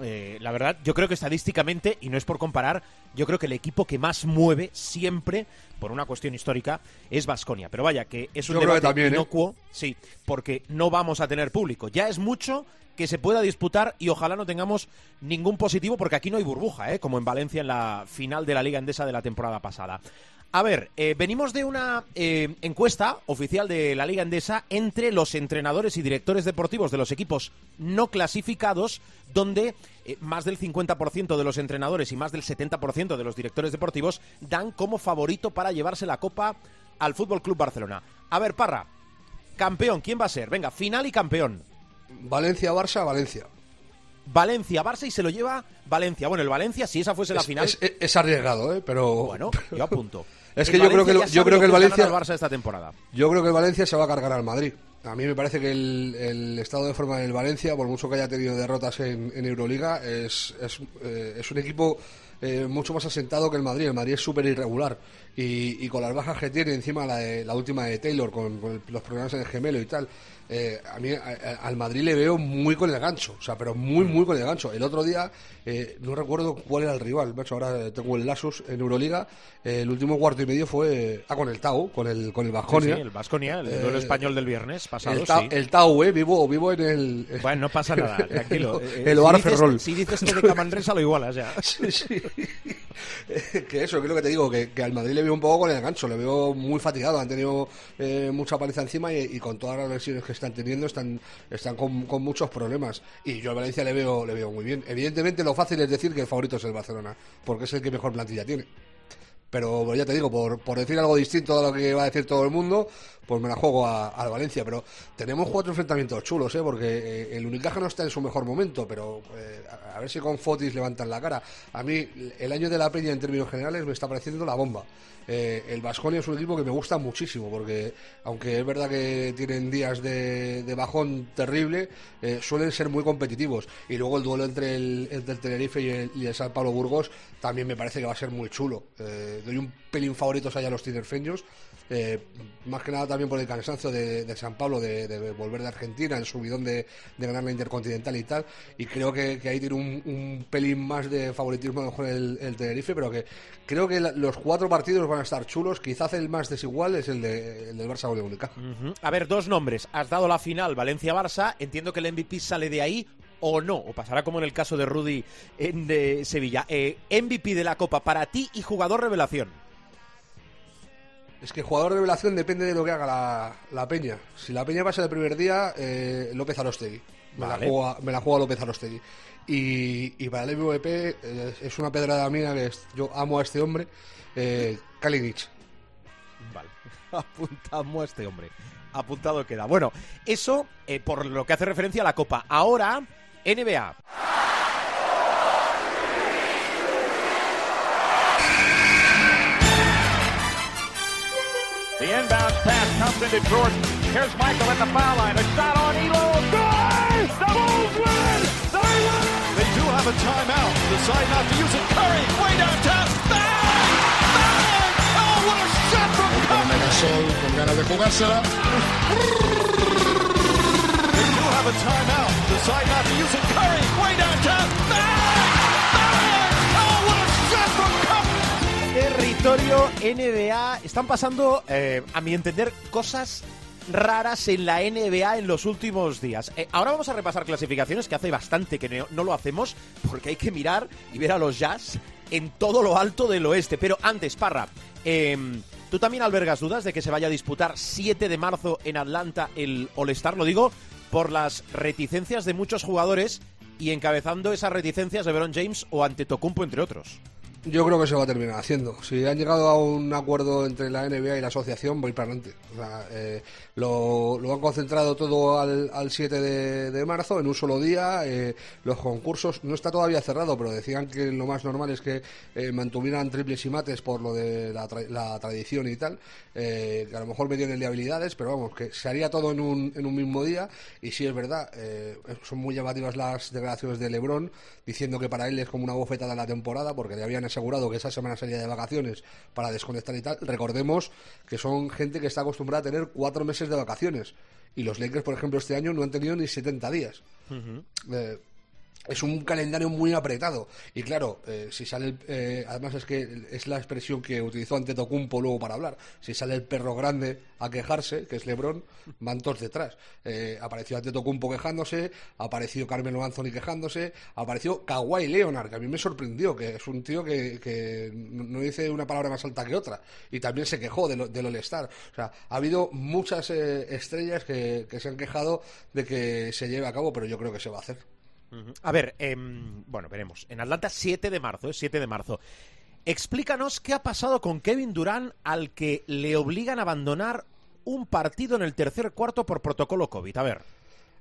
Speaker 3: Eh, la verdad, yo creo que estadísticamente, y no es por comparar, yo creo que el equipo que más mueve siempre, por una cuestión histórica, es Vasconia. Pero vaya, que es un debate también, ¿eh? inocuo, sí, porque no vamos a tener público. Ya es mucho que se pueda disputar y ojalá no tengamos ningún positivo, porque aquí no hay burbuja, ¿eh? como en Valencia en la final de la Liga Endesa de la temporada pasada. A ver, eh, venimos de una eh, encuesta oficial de la Liga Endesa entre los entrenadores y directores deportivos de los equipos no clasificados, donde eh, más del 50% de los entrenadores y más del 70% de los directores deportivos dan como favorito para llevarse la copa al Fútbol Club Barcelona. A ver, Parra, campeón, ¿quién va a ser? Venga, final y campeón.
Speaker 5: Valencia, Barça, Valencia.
Speaker 3: Valencia, Barça y se lo lleva Valencia. Bueno, el Valencia, si esa fuese la final.
Speaker 5: Es, arriesgado, ¿eh? Pero.
Speaker 3: Bueno, yo apunto.
Speaker 5: Es que yo creo que, yo creo que el Valencia.
Speaker 3: esta temporada.
Speaker 5: Yo creo que el Valencia se va a cargar al Madrid. A mí me parece que el, estado de forma del Valencia, por mucho que haya tenido derrotas en, Euroliga, es, es, eh, es un equipo eh, mucho más asentado que el Madrid. El Madrid es súper irregular. Y, con las bajas que tiene, encima la, la última de Taylor, con, los problemas en el gemelo y tal, eh, a mí al Madrid le veo muy con el gancho, o sea, pero muy, muy con el gancho. El otro día, eh, no recuerdo cuál era el rival, ahora tengo el Lasus en Euroliga, eh, el último cuarto y medio fue, ah, con el Tau, con el, con el Baskonia.
Speaker 3: Sí, el Baskonia, el duelo español del viernes pasado,
Speaker 5: el, tau, el Tau, eh, vivo, vivo en el...
Speaker 3: Bueno, no pasa nada, tranquilo.
Speaker 5: el, el
Speaker 3: si, dices, si, dices, que de Camanresa lo igualas ya.
Speaker 5: sí, sí. que eso, que es lo que te digo, que, que, al Madrid le veo un poco con el gancho, le veo muy fatigado, han tenido mucha paliza encima y, y con todas las lesiones que están teniendo están, están con, muchos problemas. Y yo a Valencia le veo, le veo muy bien. Evidentemente lo fácil es decir que el favorito es el Barcelona, porque es el que mejor plantilla tiene. Pero ya te digo, por, por decir algo distinto a lo que va a decir todo el mundo, pues me la juego a, Valencia. Pero tenemos cuatro enfrentamientos chulos, ¿eh? porque eh, el Unicaja no está en su mejor momento, pero eh, a, ver si con Fotis levantan la cara. A mí, el año de la Peña en términos generales me está pareciendo la bomba. Eh, el Vasconia es un equipo que me gusta muchísimo, porque aunque es verdad que tienen días de, bajón terrible, eh, suelen ser muy competitivos. Y luego el duelo entre el, Tenerife y el, el, San Pablo Burgos también me parece que va a ser muy chulo. Eh, doy un pelín favoritos allá a los tinerfeños más que nada también por el cansancio de, San Pablo de, volver de Argentina, el subidón de, ganar la Intercontinental y tal, y creo que, ahí tiene un, pelín más de favoritismo el, el Tenerife, pero que creo que los cuatro partidos van a estar chulos, quizás el más desigual es el, del Barça o de
Speaker 3: A ver, dos nombres, has dado la final Valencia-Barça, entiendo que el MVP sale de ahí, o no, o pasará como en el caso de Rudy en de Sevilla. Eh, MVP de la Copa para ti y jugador revelación.
Speaker 5: Es que jugador de revelación depende de lo que haga la, Peña. Si la Peña pasa el primer día, eh, López Arostegui. Me, la juega, me la juega López Arostegui. Y, y para el MVP eh, es una pedrada mía que yo amo a este hombre, eh, Kalinic.
Speaker 3: Vale, apuntamos a este hombre. Apuntado queda. Bueno, eso eh, por lo que hace referencia a la Copa. Ahora, NBA.
Speaker 6: The inbound pass comes into Jordan. Here's Michael at the foul line. A shot on Elo. Good! The Bulls win! They win!
Speaker 7: They do have a timeout. Decide not to use it. Curry, way downtown. Bang! It. Curry, way downtown. Bang!
Speaker 3: Territorio NBA. Están pasando, eh, a mi entender, cosas raras en la NBA en los últimos días. Eh, ahora vamos a repasar clasificaciones, que hace bastante que no, no lo hacemos, porque hay que mirar y ver a los Jazz en todo lo alto del oeste. Pero antes, Parra, em, ¿tú también albergas dudas de que se vaya a disputar 7 de marzo en Atlanta el All-Star? Lo digo por las reticencias de muchos jugadores y encabezando esas reticencias de Veron James o Antetokounmpo, entre otros.
Speaker 5: Yo creo que se va a terminar haciendo. Si han llegado a un acuerdo entre la NBA y la asociación, voy para adelante. O sea, eh, lo, lo, han concentrado todo al, al 7 de, de, marzo, en un solo día. Eh, los concursos no está todavía cerrado, pero decían que lo más normal es que eh, mantuvieran triples y mates por lo de la, tra la tradición y tal. Eh, que a lo mejor de habilidades, pero vamos, que se haría todo en un, en un mismo día. Y sí, es verdad, eh, son muy llamativas las declaraciones de Lebron diciendo que para él es como una bofetada la temporada porque le habían asegurado que esa semana salía de vacaciones para desconectar y tal. Recordemos que son gente que está acostumbrada a tener cuatro meses de vacaciones. Y los Lakers, por ejemplo, este año no han tenido ni 70 días. Uh -huh. eh, es un calendario muy apretado. Y claro, eh, si sale, eh, además es que es la expresión que utilizó ante Tocumpo luego para hablar. Si sale el perro grande a quejarse, que es Lebron, van todos detrás. Eh, apareció ante Tocumpo quejándose, apareció Carmelo Anthony quejándose, apareció Kawhi Leonard, que a mí me sorprendió, que es un tío que, no dice una palabra más alta que otra. Y también se quejó de lo, del All-Star. O sea, ha habido muchas eh, estrellas que, que se han quejado de que se lleve a cabo, pero yo creo que se va a hacer.
Speaker 3: A ver, eh, bueno, veremos. En Atlanta, 7 de marzo, ¿eh? 7 de marzo. Explícanos qué ha pasado con Kevin Durant al que le obligan a abandonar un partido en el tercer cuarto por protocolo COVID. A ver.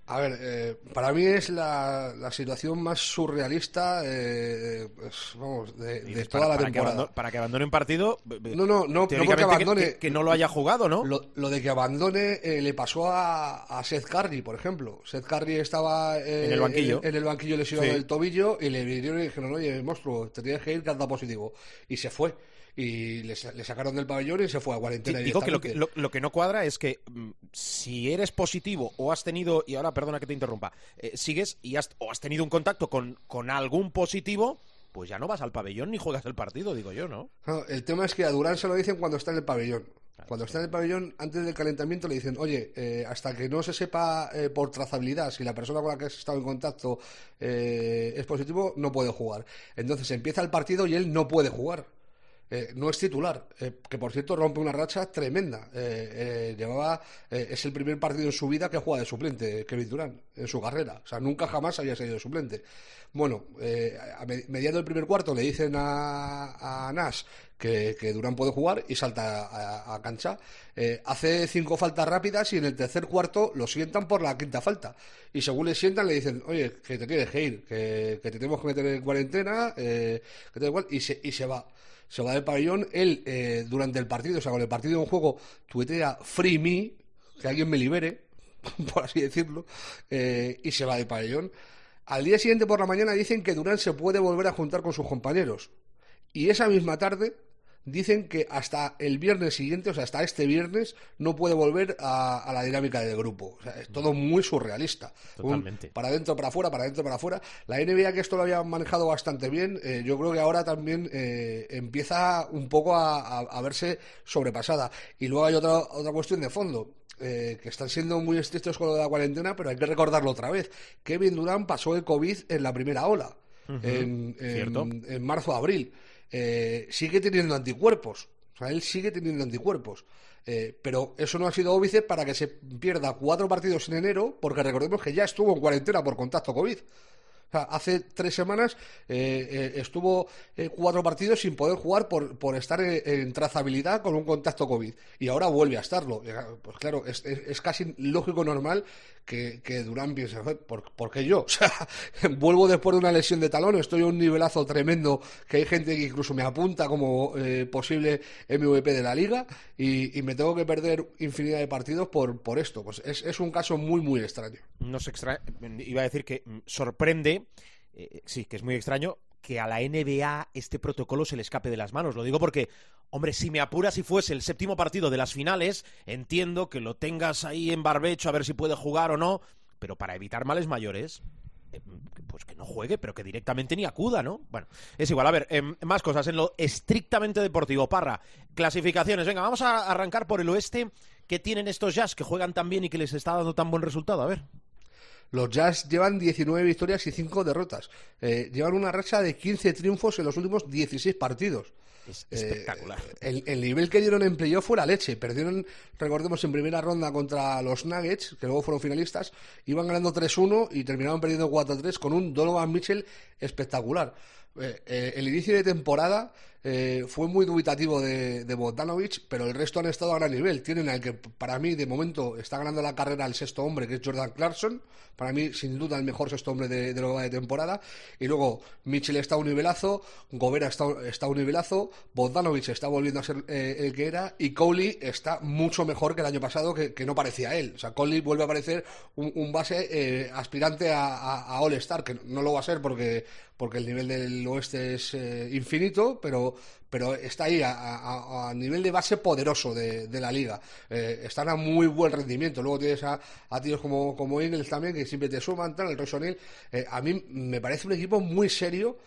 Speaker 5: A ver, eh, para mí es la, la, situación más surrealista, eh, pues, vamos, de, de toda
Speaker 3: para,
Speaker 5: la
Speaker 3: para
Speaker 5: temporada.
Speaker 3: Que para que abandone un partido.
Speaker 5: No, no, no, no porque abandone.
Speaker 3: Que, que, que, no lo haya jugado, ¿no?
Speaker 5: Lo, lo de que abandone eh, le pasó a, a, Seth Curry, por ejemplo. Seth Curry estaba eh,
Speaker 3: en el banquillo,
Speaker 5: en, en el banquillo lesionado sí. del tobillo y le vinieron y dijeron, oye, monstruo, te tienes que ir, que anda positivo. Y se fue y le, le, sacaron del pabellón y se fue a cuarentena.
Speaker 3: Sí, digo que lo, que lo, lo, que no cuadra es que mm, si eres positivo o has tenido, y ahora perdona que te interrumpa, eh, sigues y has, o has tenido un contacto con, con algún positivo, pues ya no vas al pabellón ni juegas el partido, digo yo, ¿no?
Speaker 5: no el tema es que a Durán se lo dicen cuando está en el pabellón. Cuando está en el pabellón, antes del calentamiento, le dicen, oye, eh, hasta que no se sepa eh, por trazabilidad si la persona con la que has estado en contacto eh, es positivo, no puede jugar. Entonces empieza el partido y él no puede jugar. Eh, no es titular, eh, que por cierto rompe una racha tremenda. Eh, llevaba, es el primer partido en su vida que juega de suplente, Kevin Durant, en su carrera. O sea, nunca jamás había salido de suplente. Bueno, a mediado del primer cuarto le dicen a, Nash que, Durán puede jugar y salta a, cancha. hace cinco faltas rápidas y en el tercer cuarto lo sientan por la quinta falta. Y según le sientan le dicen, oye, que te tienes que ir, que, te tenemos que meter en cuarentena, que te igual, y se, y se va se va del pabellón, él eh, durante el partido, o sea, con el partido en juego, tuitea Free Me, que alguien me libere, por así decirlo, eh, y se va del pabellón. Al día siguiente por la mañana dicen que Durán se puede volver a juntar con sus compañeros. Y esa misma tarde dicen que hasta el viernes siguiente, o sea, hasta este viernes, no puede volver a, a la dinámica del grupo. O sea, es todo muy surrealista.
Speaker 3: Totalmente.
Speaker 5: Un, para adentro, para afuera, para adentro, para afuera. La NBA, que esto lo había manejado bastante bien, eh, yo creo que ahora también eh, empieza un poco a, a, a, verse sobrepasada. Y luego hay otra, otra cuestión de fondo. Eh, que están siendo muy estrictos con lo de la cuarentena, pero hay que recordarlo otra vez. Kevin Durant pasó el COVID en la primera ola, uh -huh. en, en, en marzo-abril eh, sigue teniendo anticuerpos. O sea, él sigue teniendo anticuerpos. Eh, pero eso no ha sido óbice para que se pierda cuatro partidos en enero, porque recordemos que ya estuvo en cuarentena por contacto COVID. Hace tres semanas eh, eh, estuvo eh, cuatro partidos sin poder jugar por, por estar en, trazabilidad con un contacto COVID. Y ahora vuelve a estarlo. Pues claro, es, es, casi lógico normal que, que Durán piense, ¿por, ¿por, qué yo? Vuelvo después de una lesión de talón, estoy a un nivelazo tremendo que hay gente que incluso me apunta como posible MVP de la liga y, y, me tengo que perder infinidad de partidos por, por esto. Pues es, es un caso muy, muy extraño.
Speaker 3: No se extra... Iba a decir que sorprende eh, sí, que es muy extraño que a la NBA este protocolo se le escape de las manos. Lo digo porque, hombre, si me apura si fuese el séptimo partido de las finales, entiendo que lo tengas ahí en barbecho a ver si puede jugar o no, pero para evitar males mayores. eh, pues que no juegue, pero que directamente ni acuda, ¿no? Bueno, es igual. A ver, em, más cosas en lo estrictamente deportivo. Parra, clasificaciones. Venga, vamos a arrancar por el oeste. ¿Qué tienen estos Jazz que juegan tan bien y que les está dando tan buen resultado? A ver.
Speaker 5: Los Jazz llevan 19 victorias y 5 derrotas. Eh, llevan una racha de 15 triunfos en los últimos 16 partidos.
Speaker 3: Es espectacular.
Speaker 5: Eh, el, nivel que dieron en playoff fue la leche. Perdieron, recordemos, en primera ronda contra los Nuggets, que luego fueron finalistas. Iban ganando 3-1 y terminaron perdiendo 4-3 con un Donovan Mitchell espectacular. Eh, eh, el inicio de temporada eh, fue muy dubitativo de, de Bogdanovich, pero el resto han estado a gran nivel. Tienen al que para mí de momento está ganando la carrera el sexto hombre, que es Jordan Clarkson. Para mí, sin duda, el mejor sexto hombre de, de lo de temporada. Y luego Mitchell está a un nivelazo, Gobera está, a un nivelazo, Bogdanovich está volviendo a ser el que era y Cowley está mucho mejor que el año pasado, que, no parecía él. O sea, Cowley vuelve a parecer un, base aspirante a All-Star, que no lo va a ser porque porque el nivel del oeste es eh, infinito, pero, pero está ahí a, nivel de base poderoso de, la liga. Eh, están a muy buen rendimiento. Luego tienes a, tíos como, como Ingles también, que siempre te suman, tal, el Roy eh, a mí me parece un equipo muy serio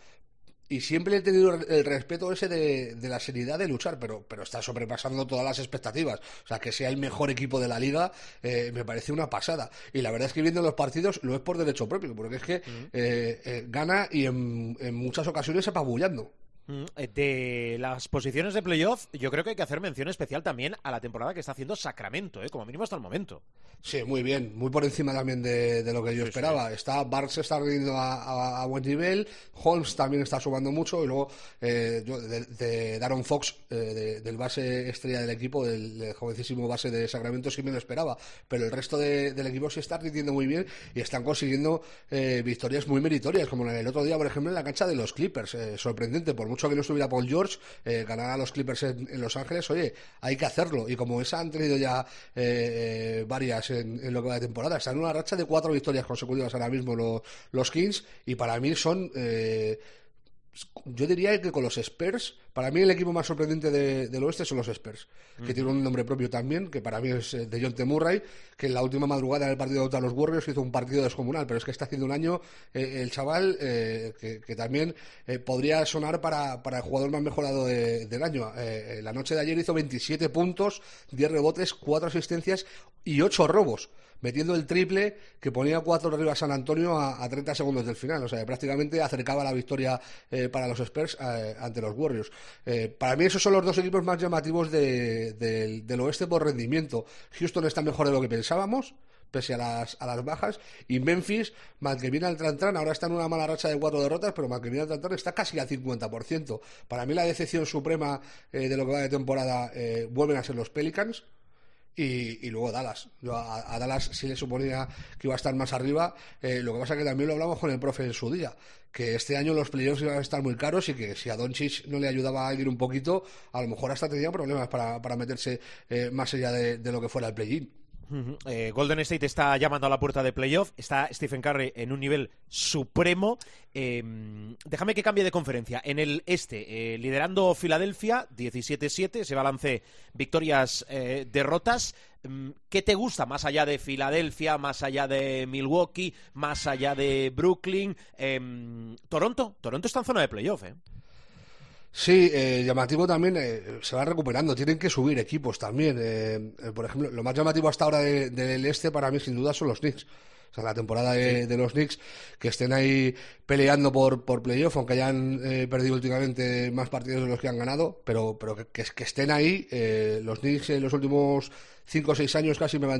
Speaker 5: y siempre he tenido el respeto ese de, la seriedad de luchar, pero, pero está sobrepasando todas las expectativas. O sea, que sea el mejor equipo de la liga eh, me parece una pasada. Y la verdad es que viendo los partidos lo es por derecho propio, porque es que eh, eh, gana y en, en muchas ocasiones apabullando.
Speaker 3: Mm, eh, de las posiciones de playoff, yo creo que hay que hacer mención especial también a la temporada que está haciendo Sacramento, ¿eh? como mínimo hasta el momento.
Speaker 5: Sí, muy bien, muy por encima también de, lo que yo esperaba. Está Barnes está rindiendo a, buen nivel, Holmes también está sumando mucho y luego eh, de, Daron Fox, eh, del base estrella del equipo, del, jovencísimo base de Sacramento, sí me lo esperaba, pero el resto del equipo sí está rindiendo muy bien y están consiguiendo victorias muy meritorias, como el otro día, por ejemplo, en la cancha de los Clippers. sorprendente por mucho que no estuviera Paul George, eh, ganar a los Clippers en, Los Ángeles, oye, hay que hacerlo. Y como esa han tenido ya eh, eh, varias en, lo que va de temporada, están en una racha de cuatro victorias consecutivas ahora mismo los, los Kings, y para mí son yo diría que con los Spurs, para mí el equipo más sorprendente del oeste son los Spurs, que tienen un nombre propio también, que para mí es eh, de John T. Murray, que en la última madrugada en el partido contra los Warriors hizo un partido descomunal, pero es que está haciendo un año eh, el chaval eh, que, también podría sonar para, para, el jugador más mejorado del año. la noche de ayer hizo 27 puntos, 10 rebotes, 4 asistencias y 8 robos metiendo el triple que ponía cuatro arriba a San Antonio a, 30 segundos del final. O sea, prácticamente acercaba la victoria eh, para los Spurs eh, ante los Warriors. Eh, para mí esos son los dos equipos más llamativos del oeste por rendimiento. Houston está mejor de lo que pensábamos pese a las, a las bajas. Y Memphis, mal que viene al Trantran, ahora está en una mala racha de cuatro derrotas, pero mal que viene al Trantran está casi al 50%. Para mí la decepción suprema de lo que va de temporada vuelven a ser los Pelicans. Y, luego Dallas. a, Dallas sí le suponía que iba a estar más arriba. Eh, lo que pasa que también lo hablamos con el profe en su día, que este año los playoffs iban a estar muy caros y que si a Doncic no le ayudaba a ir un poquito, a lo mejor hasta tenía problemas para, para meterse eh, más allá de, de, lo que fuera el play-in.
Speaker 3: Eh, Golden State está llamando a la puerta de playoff, está Stephen Curry en un nivel supremo. Em, déjame que cambie de conferencia. En el este, eh, liderando Filadelfia, 17-7, ese balance victorias, eh, derrotas. Em, ¿Qué te gusta más allá de Filadelfia, más allá de Milwaukee, más allá de Brooklyn? Em, Toronto, Toronto está en zona de playoff, ¿eh?
Speaker 5: Sí, eh, llamativo también, eh, se va recuperando, tienen que subir equipos también. Eh, por ejemplo, lo más llamativo hasta ahora del este para mí sin duda son los Knicks. O sea, la temporada de, los Knicks, que estén ahí peleando por, por playoff, aunque hayan perdido últimamente más partidos de los que han ganado, pero, pero que, que estén ahí. los Knicks en los últimos 5 o 6 años casi me,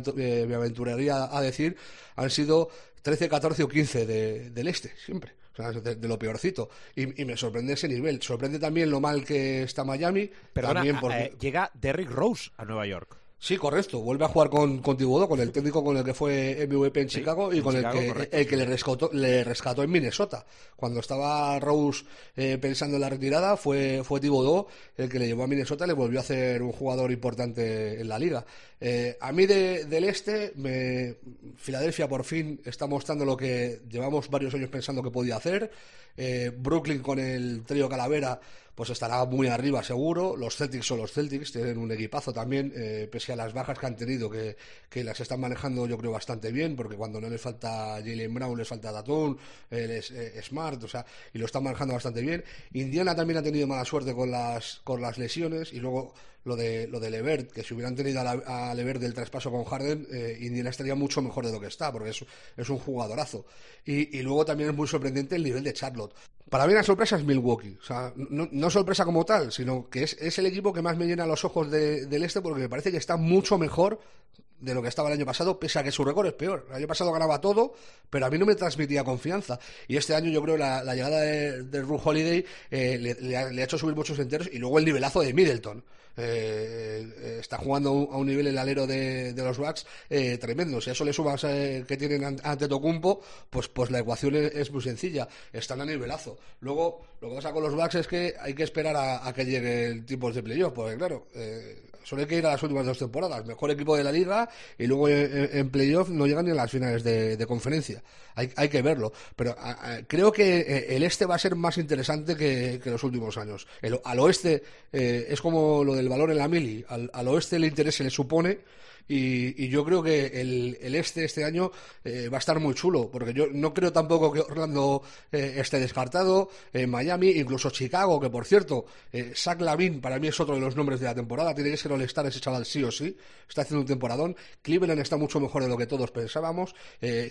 Speaker 5: aventuraría a decir, han sido 13, 14 o 15 del este, siempre de, lo peorcito. Y, me sorprende ese nivel. Sorprende también lo mal que está Miami.
Speaker 3: Perdona,
Speaker 5: también
Speaker 3: porque... Eh, llega Derrick Rose a Nueva York.
Speaker 5: Sí, correcto. Vuelve a jugar con, con con el técnico con el que fue MVP en Chicago y con el que, el que le, rescató, le rescató en Minnesota. Cuando estaba Rose eh, pensando en la retirada, fue, fue Thibodeau el que le llevó a Minnesota y le volvió a hacer un jugador importante en la liga. Eh, a mí del este, me, Filadelfia por fin está mostrando lo que llevamos varios años pensando que podía hacer. Eh, Brooklyn con el trío Calavera pues estará muy arriba seguro. Los Celtics son los Celtics, tienen un equipazo también, eh, pese a las bajas que han tenido, que, que, las están manejando yo creo bastante bien, porque cuando no les falta Jalen Brown, les falta Tatum, eh, Smart, o sea, y lo están manejando bastante bien. Indiana también ha tenido mala suerte con las, con las lesiones, y luego lo de lo de Levert, que si hubieran tenido a, Levert del traspaso con Harden, eh, Indiana estaría mucho mejor de lo que está, porque es, es un jugadorazo. Y, y, luego también es muy sorprendente el nivel de Charlotte. Para mí la sorpresa es Milwaukee. O sea, no, no sorpresa como tal, sino que es, es, el equipo que más me llena los ojos de, del este porque me parece que está mucho mejor de lo que estaba el año pasado, pese a que su récord es peor. El año pasado ganaba todo, pero a mí no me transmitía confianza. Y este año yo creo la, la llegada de, de Ru Holiday eh, le, le, ha, le, ha, hecho subir muchos enteros y luego el nivelazo de Middleton. Eh, está jugando a un nivel el alero de, de los Bucks eh, tremendo. Si a eso le sumas eh, que tienen ante Tocumpo, pues, pues la ecuación es, muy sencilla. Están a nivelazo. Luego, lo que pasa con los Bucks es que hay que esperar a, a que llegue el tipo de playoff, porque claro, eh, solo hay que ir a las últimas dos temporadas. Mejor equipo de la liga y luego en, playoff no llegan ni a las finales de, conferencia. Hay, hay, que verlo. Pero a, creo que eh, el este va a ser más interesante que, que los últimos años. El, al oeste eh, es como lo del valor en la mili. Al, al oeste el interés se le supone y, y, yo creo que el, el este este año eh, va a estar muy chulo, porque yo no creo tampoco que Orlando eh, esté descartado, eh, Miami, incluso Chicago, que por cierto, eh, Zach Lavin para mí es otro de los nombres de la temporada, tiene que ser All-Star ese chaval sí o sí, está haciendo un temporadón, Cleveland está mucho mejor de lo que todos pensábamos,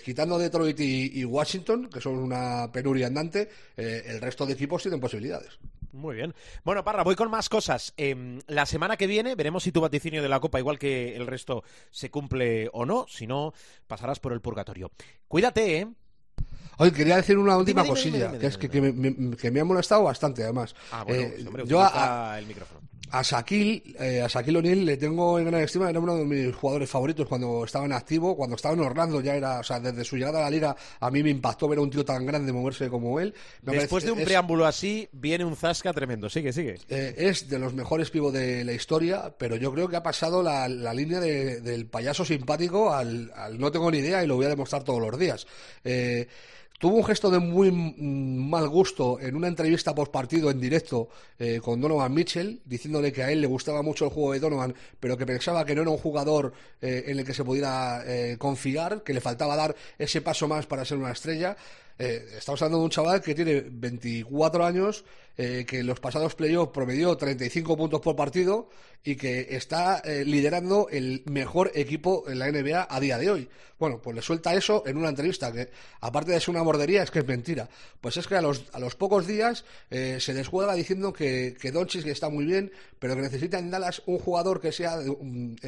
Speaker 5: quitando Detroit y, Washington, que son una penuria andante, el resto de equipos tienen posibilidades.
Speaker 3: Muy bien. Bueno, Parra, voy con más cosas. Eh, la semana que viene veremos si tu vaticinio de la Copa, igual que el resto, se cumple o no. Si no, pasarás por el purgatorio. Cuídate, ¿eh?
Speaker 5: Oye, quería decir una última dime, cosilla, dime, dime, que es que, que, me, que, me, ha molestado bastante, además.
Speaker 3: Ah, bueno, eh, hombre, yo a, el micrófono.
Speaker 5: A Shaquille, eh, a Shaquille O'Neal le tengo en gran estima, era uno de mis jugadores favoritos cuando estaba en activo, cuando estaba en Orlando ya era, o sea, desde su llegada a la liga a mí me impactó ver a un tío tan grande moverse como él.
Speaker 3: Me Después parece, de un es, preámbulo así, viene un zasca tremendo, sigue, sigue.
Speaker 5: Eh, es de los mejores pivos de la historia, pero yo creo que ha pasado la, la línea de, del payaso simpático al, al, no tengo ni idea y lo voy a demostrar todos los días. Eh, tuvo un gesto de muy mal gusto en una entrevista post partido en directo eh, con Donovan Mitchell, diciéndole que a él le gustaba mucho el juego de Donovan, pero que pensaba que no era un jugador eh, en el que se pudiera eh, confiar, que le faltaba dar ese paso más para ser una estrella. Eh, estamos hablando de un chaval que tiene 24 años, eh, que en los pasados playoffs promedió 35 puntos por partido y que está eh, liderando el mejor equipo en la NBA a día de hoy. Bueno, pues le suelta eso en una entrevista que, aparte de ser una mordería, es que es mentira. Pues es que a los, a los pocos días eh, se descuelga diciendo que, que está muy bien, pero que necesita en Dallas un jugador que sea un,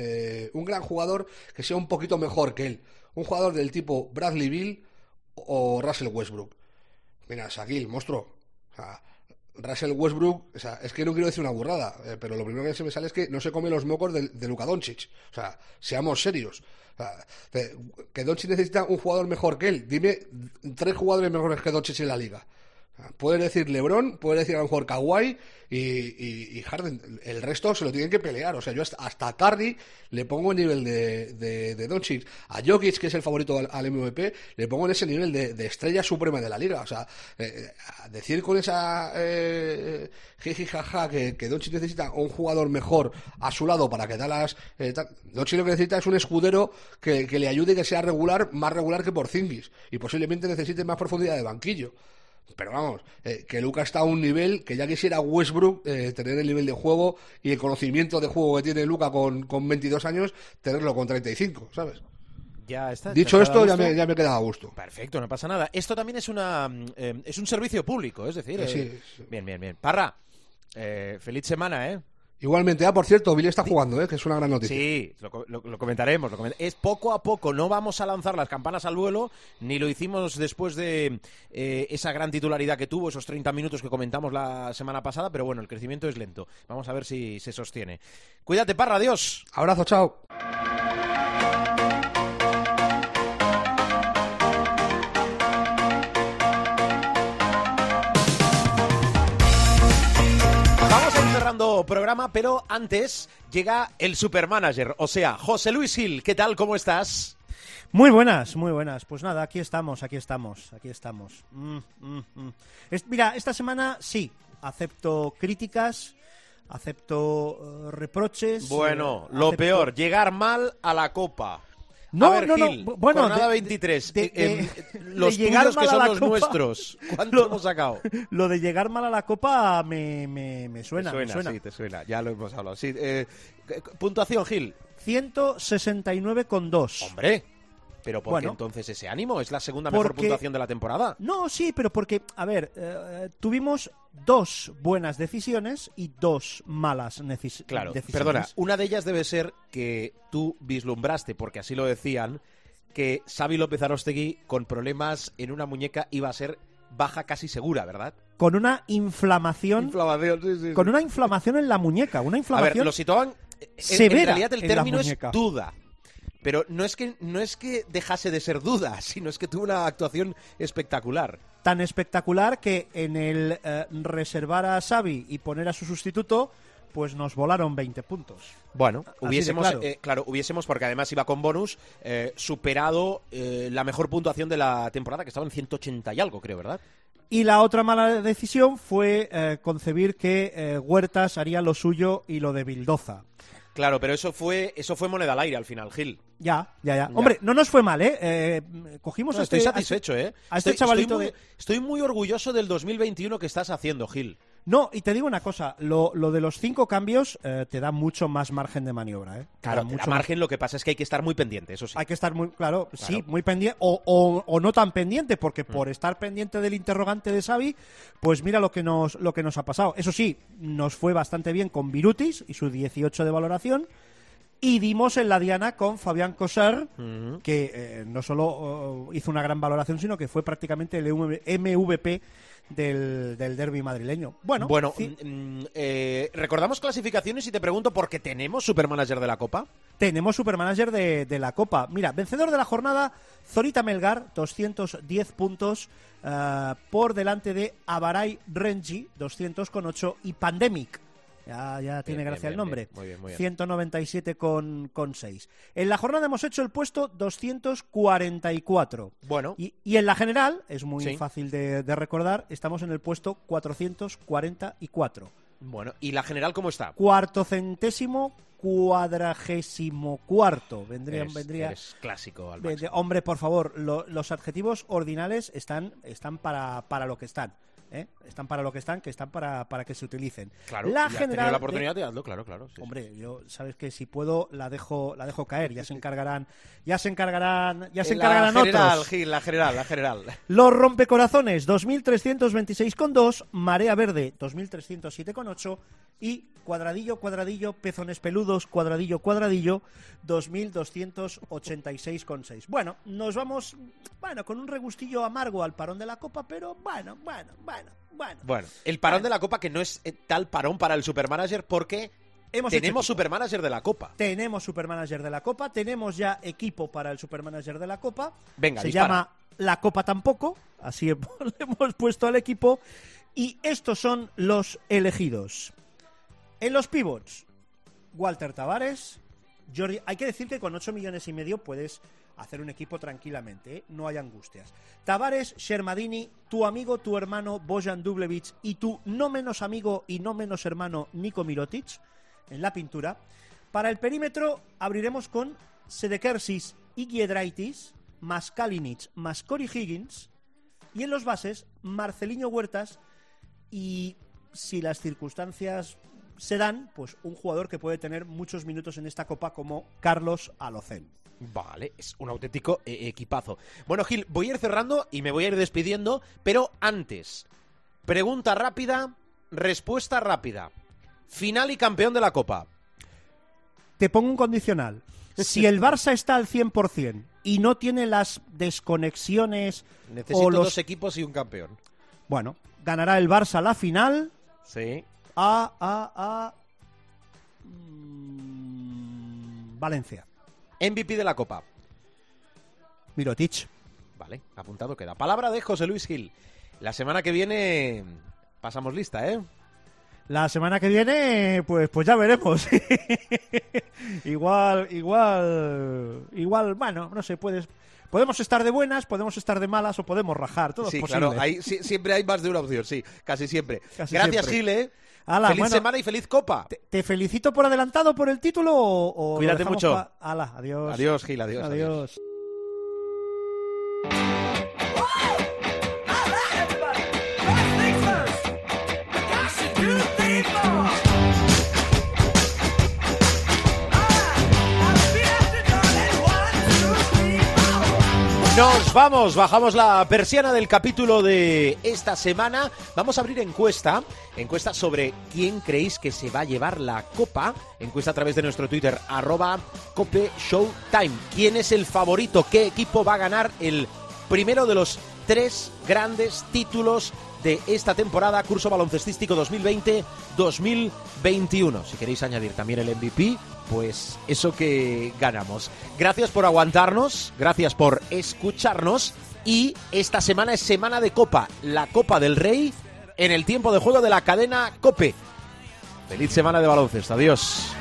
Speaker 5: un gran jugador que sea un poquito mejor que él. Un jugador del tipo Bradley Bill o Russell Westbrook. Mira, Shaquille, monstruo. O sea, Russell Westbrook, o sea, es que no quiero decir una burrada, eh, pero lo primero que se me sale es que no se come los mocos de, de Luka Doncic. O sea, seamos serios. O sea, que Doncic necesita un jugador mejor que él. Dime tres jugadores mejores que Doncic en la liga. Puedes decir LeBron, puedes decir a lo mejor Kawhi y, y, Harden. El resto se lo tienen que pelear. O sea, yo hasta, hasta a Curry le pongo el nivel de, de, Doncic. A Jokic, que es el favorito al, MVP, le pongo en ese nivel de, estrella suprema de la liga. O sea, eh, decir con esa eh, jiji jaja que, que Doncic necesita un jugador mejor a su lado para que Dallas... Eh, Doncic lo que necesita es un escudero que, que le ayude que sea regular, más regular que por Zingis. Y posiblemente necesite más profundidad de banquillo. Pero vamos, eh, que Luca está a un nivel que ya quisiera Westbrook eh, tener el nivel de juego y el conocimiento de juego que tiene Luca con, con 22 años, tenerlo con 35, ¿sabes?
Speaker 3: Ya está.
Speaker 5: Dicho esto, ya me, ya me he quedado a gusto.
Speaker 3: Perfecto, no pasa nada. Esto también es una eh, es un servicio público, es decir.
Speaker 5: Eh, sí, sí.
Speaker 3: Bien, bien, bien. Parra, feliz semana, ¿eh?
Speaker 5: Igualmente, ah, por cierto, Billy está jugando, ¿eh? que es una gran noticia.
Speaker 3: Sí, lo, lo, lo comentaremos, lo comentaremos, Es poco a poco, no vamos a lanzar las campanas al vuelo, ni lo hicimos después de eh, esa gran titularidad que tuvo, esos 30 minutos que comentamos la semana pasada, pero bueno, el crecimiento es lento. Vamos a ver si se sostiene. Cuídate, Parra, adiós.
Speaker 5: Abrazo, chao.
Speaker 3: Programa, pero antes llega el supermanager, o sea, José Luis Gil. ¿Qué tal? ¿Cómo estás?
Speaker 8: Muy buenas, muy buenas. Pues nada, aquí estamos, aquí estamos, aquí estamos. Mm, mm, mm. Es, mira, esta semana sí, acepto críticas, acepto eh, reproches.
Speaker 3: Bueno,
Speaker 8: eh,
Speaker 3: lo
Speaker 8: acepto-
Speaker 3: peor, llegar mal a la Copa.
Speaker 8: No,
Speaker 3: ver,
Speaker 8: no, no,
Speaker 3: Gil,
Speaker 8: bueno,
Speaker 3: jornada
Speaker 8: de-
Speaker 3: 23.
Speaker 8: de-
Speaker 3: eh, eh,
Speaker 8: de-
Speaker 3: los
Speaker 8: de llegar
Speaker 3: tuyos que son los
Speaker 8: Copa.
Speaker 3: nuestros. ¿Cuánto
Speaker 8: Lo-
Speaker 3: hemos sacado?
Speaker 8: Lo de llegar mal a la copa me, me, me suena,
Speaker 3: te
Speaker 8: me
Speaker 3: suena,
Speaker 8: suena.
Speaker 3: sí, te suena. Ya lo hemos hablado. Sí, eh, puntuación, Gil.
Speaker 8: 169,2.
Speaker 3: Hombre, pero ¿por qué entonces ese ánimo? Es la segunda mejor puntuación de la temporada.
Speaker 8: No, sí, pero porque, a ver, eh, tuvimos dos buenas decisiones y dos malas necis-
Speaker 3: Claro,
Speaker 8: decisiones.
Speaker 3: perdona, una de ellas debe ser que tú vislumbraste, porque así lo decían, que Xavi López Arostegui con problemas en una muñeca iba a ser baja casi segura, ¿verdad?
Speaker 8: Con una inflamación,
Speaker 3: Inflamación, sí, sí, sí.
Speaker 8: con una inflamación en la muñeca, una
Speaker 3: A ver,
Speaker 8: inflamación
Speaker 3: lo situaban. en- En,
Speaker 8: severa
Speaker 3: realidad el
Speaker 8: en
Speaker 3: término es duda. Pero no es que no es que dejase de ser duda, sino es que tuvo una actuación espectacular.
Speaker 8: tan espectacular que en el eh, reservar a Xavi y poner a su sustituto, pues nos volaron 20 puntos.
Speaker 3: Bueno, hubiésemos,
Speaker 8: claro.
Speaker 3: eh, claro, hubiésemos, porque además iba con bonus, eh, superado eh, la mejor puntuación de la temporada, que estaba en 180 y algo, creo, ¿verdad?
Speaker 8: Y la otra mala decisión fue concebir que Huertas haría lo suyo y lo de Bildoza.
Speaker 3: Claro, pero eso fue, eso fue moneda al aire al final, Gil.
Speaker 8: Ya, ya, ya.
Speaker 3: Ya.
Speaker 8: Hombre, no nos fue mal, ¿eh? Eh, cogimos
Speaker 3: No,
Speaker 8: a
Speaker 3: estoy
Speaker 8: este-
Speaker 3: satisfecho, ¿eh?
Speaker 8: a este
Speaker 3: estoy,
Speaker 8: chavalito
Speaker 3: estoy muy,
Speaker 8: de-
Speaker 3: estoy muy orgulloso del 2021 que estás haciendo, Gil.
Speaker 8: No, y te digo una cosa, lo, lo de los cinco cambios eh, te da mucho más margen de maniobra, ¿eh?
Speaker 3: Claro,
Speaker 8: da
Speaker 3: da
Speaker 8: mucho más-
Speaker 3: margen, lo que pasa es que hay que estar muy pendiente, eso sí.
Speaker 8: Hay que estar muy, claro, sí, muy pendiente, o, o- o no tan pendiente, porque
Speaker 3: Mm.
Speaker 8: por estar pendiente del interrogante de Xavi, pues mira lo que nos, lo que nos ha pasado. Eso sí, nos fue bastante bien con Virutis y su 18 de valoración, y dimos en la diana con Fabián Coser,
Speaker 3: Ujú.
Speaker 8: que eh, no solo oh, hizo una gran valoración, sino que fue prácticamente el MVP del, del derby madrileño. Bueno,
Speaker 3: Bueno, mm, mm, eh, recordamos clasificaciones y te pregunto por qué tenemos Supermanager de la Copa.
Speaker 8: tenemos supermanager de, de la Copa. Mira, vencedor de la jornada, Zorita Melgar, 210 puntos eh, por delante de Avaray Renji, 200,8 y Pandemic. Ya, ya tiene
Speaker 3: bien,
Speaker 8: gracia
Speaker 3: bien,
Speaker 8: el nombre.
Speaker 3: bien. Muy bien, muy bien.
Speaker 8: 197 con, con 6. En la jornada hemos hecho el puesto 244.
Speaker 3: Bueno,
Speaker 8: Y, y en la general, es muy
Speaker 3: Sí.
Speaker 8: fácil de, de recordar, estamos en el puesto 444.
Speaker 3: bueno, ¿y la general cómo está?
Speaker 8: Cuarto centésimo, cuadragésimo cuarto. Vendría,
Speaker 3: Eres-
Speaker 8: vendría,
Speaker 3: eres clásico, al
Speaker 8: vendría-
Speaker 3: máximo.
Speaker 8: hombre, por favor, lo- los adjetivos ordinales están, están para, para lo que están. ¿Eh? Están para lo que están, que están para, para que se utilicen.
Speaker 3: Claro,
Speaker 8: la
Speaker 3: ya has tenido
Speaker 8: general
Speaker 3: la oportunidad de hazlo, claro, claro. sí, sí.
Speaker 8: Hombre, yo sabes que si puedo la dejo la dejo caer, ya se encargarán, ya se encargarán, ya se
Speaker 3: Eh,
Speaker 8: encargarán
Speaker 3: la general,
Speaker 8: otros.
Speaker 3: Gil, la general, la general.
Speaker 8: Los rompecorazones 2326,2, Marea Verde 2307,8 y cuadradillo, cuadradillo, pezones peludos, cuadradillo, cuadradillo 2286,6. Bueno, nos vamos, bueno, con un regustillo amargo al parón de la copa, pero bueno, bueno, bueno, bueno.
Speaker 3: Bueno, el parón de la Copa que no es eh, tal parón para el Supermanager porque
Speaker 8: Hemos
Speaker 3: tenemos. Supermanager de la Copa.
Speaker 8: Tenemos Supermanager de la Copa, tenemos ya equipo para el Supermanager de la Copa.
Speaker 3: Venga,
Speaker 8: Se
Speaker 3: dispara.
Speaker 8: llama La Copa Tampoco, así le hemos puesto al equipo. Y estos son los elegidos. En los pivots, Walter Tavares, Jordi. Hay que decir que con 8 millones y medio puedes hacer un equipo tranquilamente, ¿eh? no hay angustias. Tavares, Shermadini, tu amigo, tu hermano Bojan Dublevich y tu no menos amigo y no menos hermano Nico Mirotic en la pintura. Para el perímetro abriremos con Sedekersis y Giedraitis, más Kalinic, más Cory Higgins. Y en los bases, Marceliño Huertas y si las circunstancias se dan, pues un jugador que puede tener muchos minutos en esta copa como Carlos Alocen.
Speaker 3: Vale, es un auténtico eh, equipazo. Bueno, Gil, voy a ir cerrando y me voy a ir despidiendo, pero antes, pregunta rápida, respuesta rápida. Final y campeón de la Copa.
Speaker 8: Te pongo un condicional. Si el Barça está al 100% y no tiene las desconexiones
Speaker 3: Necesito
Speaker 8: o los...
Speaker 3: dos equipos y un campeón.
Speaker 8: Bueno, ganará el Barça la final
Speaker 3: Sí.
Speaker 8: A, a, a mm, Valencia.
Speaker 3: MVP de la Copa.
Speaker 8: Mirotic.
Speaker 3: Vale, apuntado queda. Palabra de José Luis Gil. La semana que viene pasamos lista, ¿eh?
Speaker 8: La semana que viene, pues, pues ya veremos. igual, igual, igual, bueno, no sé, puedes, podemos estar de buenas, podemos estar de malas o podemos rajar, todo
Speaker 3: Sí,
Speaker 8: es posible.
Speaker 3: claro, hay- sí, siempre hay más de una opción, sí, casi siempre.
Speaker 8: Casi
Speaker 3: Gracias,
Speaker 8: siempre.
Speaker 3: Gil, ¿eh? Feliz
Speaker 8: bueno.
Speaker 3: semana y feliz copa.
Speaker 8: Te, te felicito por adelantado por el título o,
Speaker 3: Cuídate mucho.
Speaker 8: Hala, adiós.
Speaker 3: Adiós, Gil, adiós,
Speaker 8: Adiós.
Speaker 3: Nos vamos, bajamos la persiana del capítulo de esta semana. Vamos a abrir encuesta, encuesta sobre quién creéis que se va a llevar la copa. Encuesta a través de nuestro Twitter, arroba Cope Showtime. ¿Quién es el favorito? ¿Qué equipo va a ganar el primero de los tres grandes títulos de esta temporada, curso baloncestístico 2020-2021? Si queréis añadir también el MVP, pues eso que ganamos. Gracias por aguantarnos, gracias por escucharnos y esta semana es semana de Copa, la Copa del Rey en el tiempo de juego de la cadena Cope. Feliz semana de baloncesto, adiós.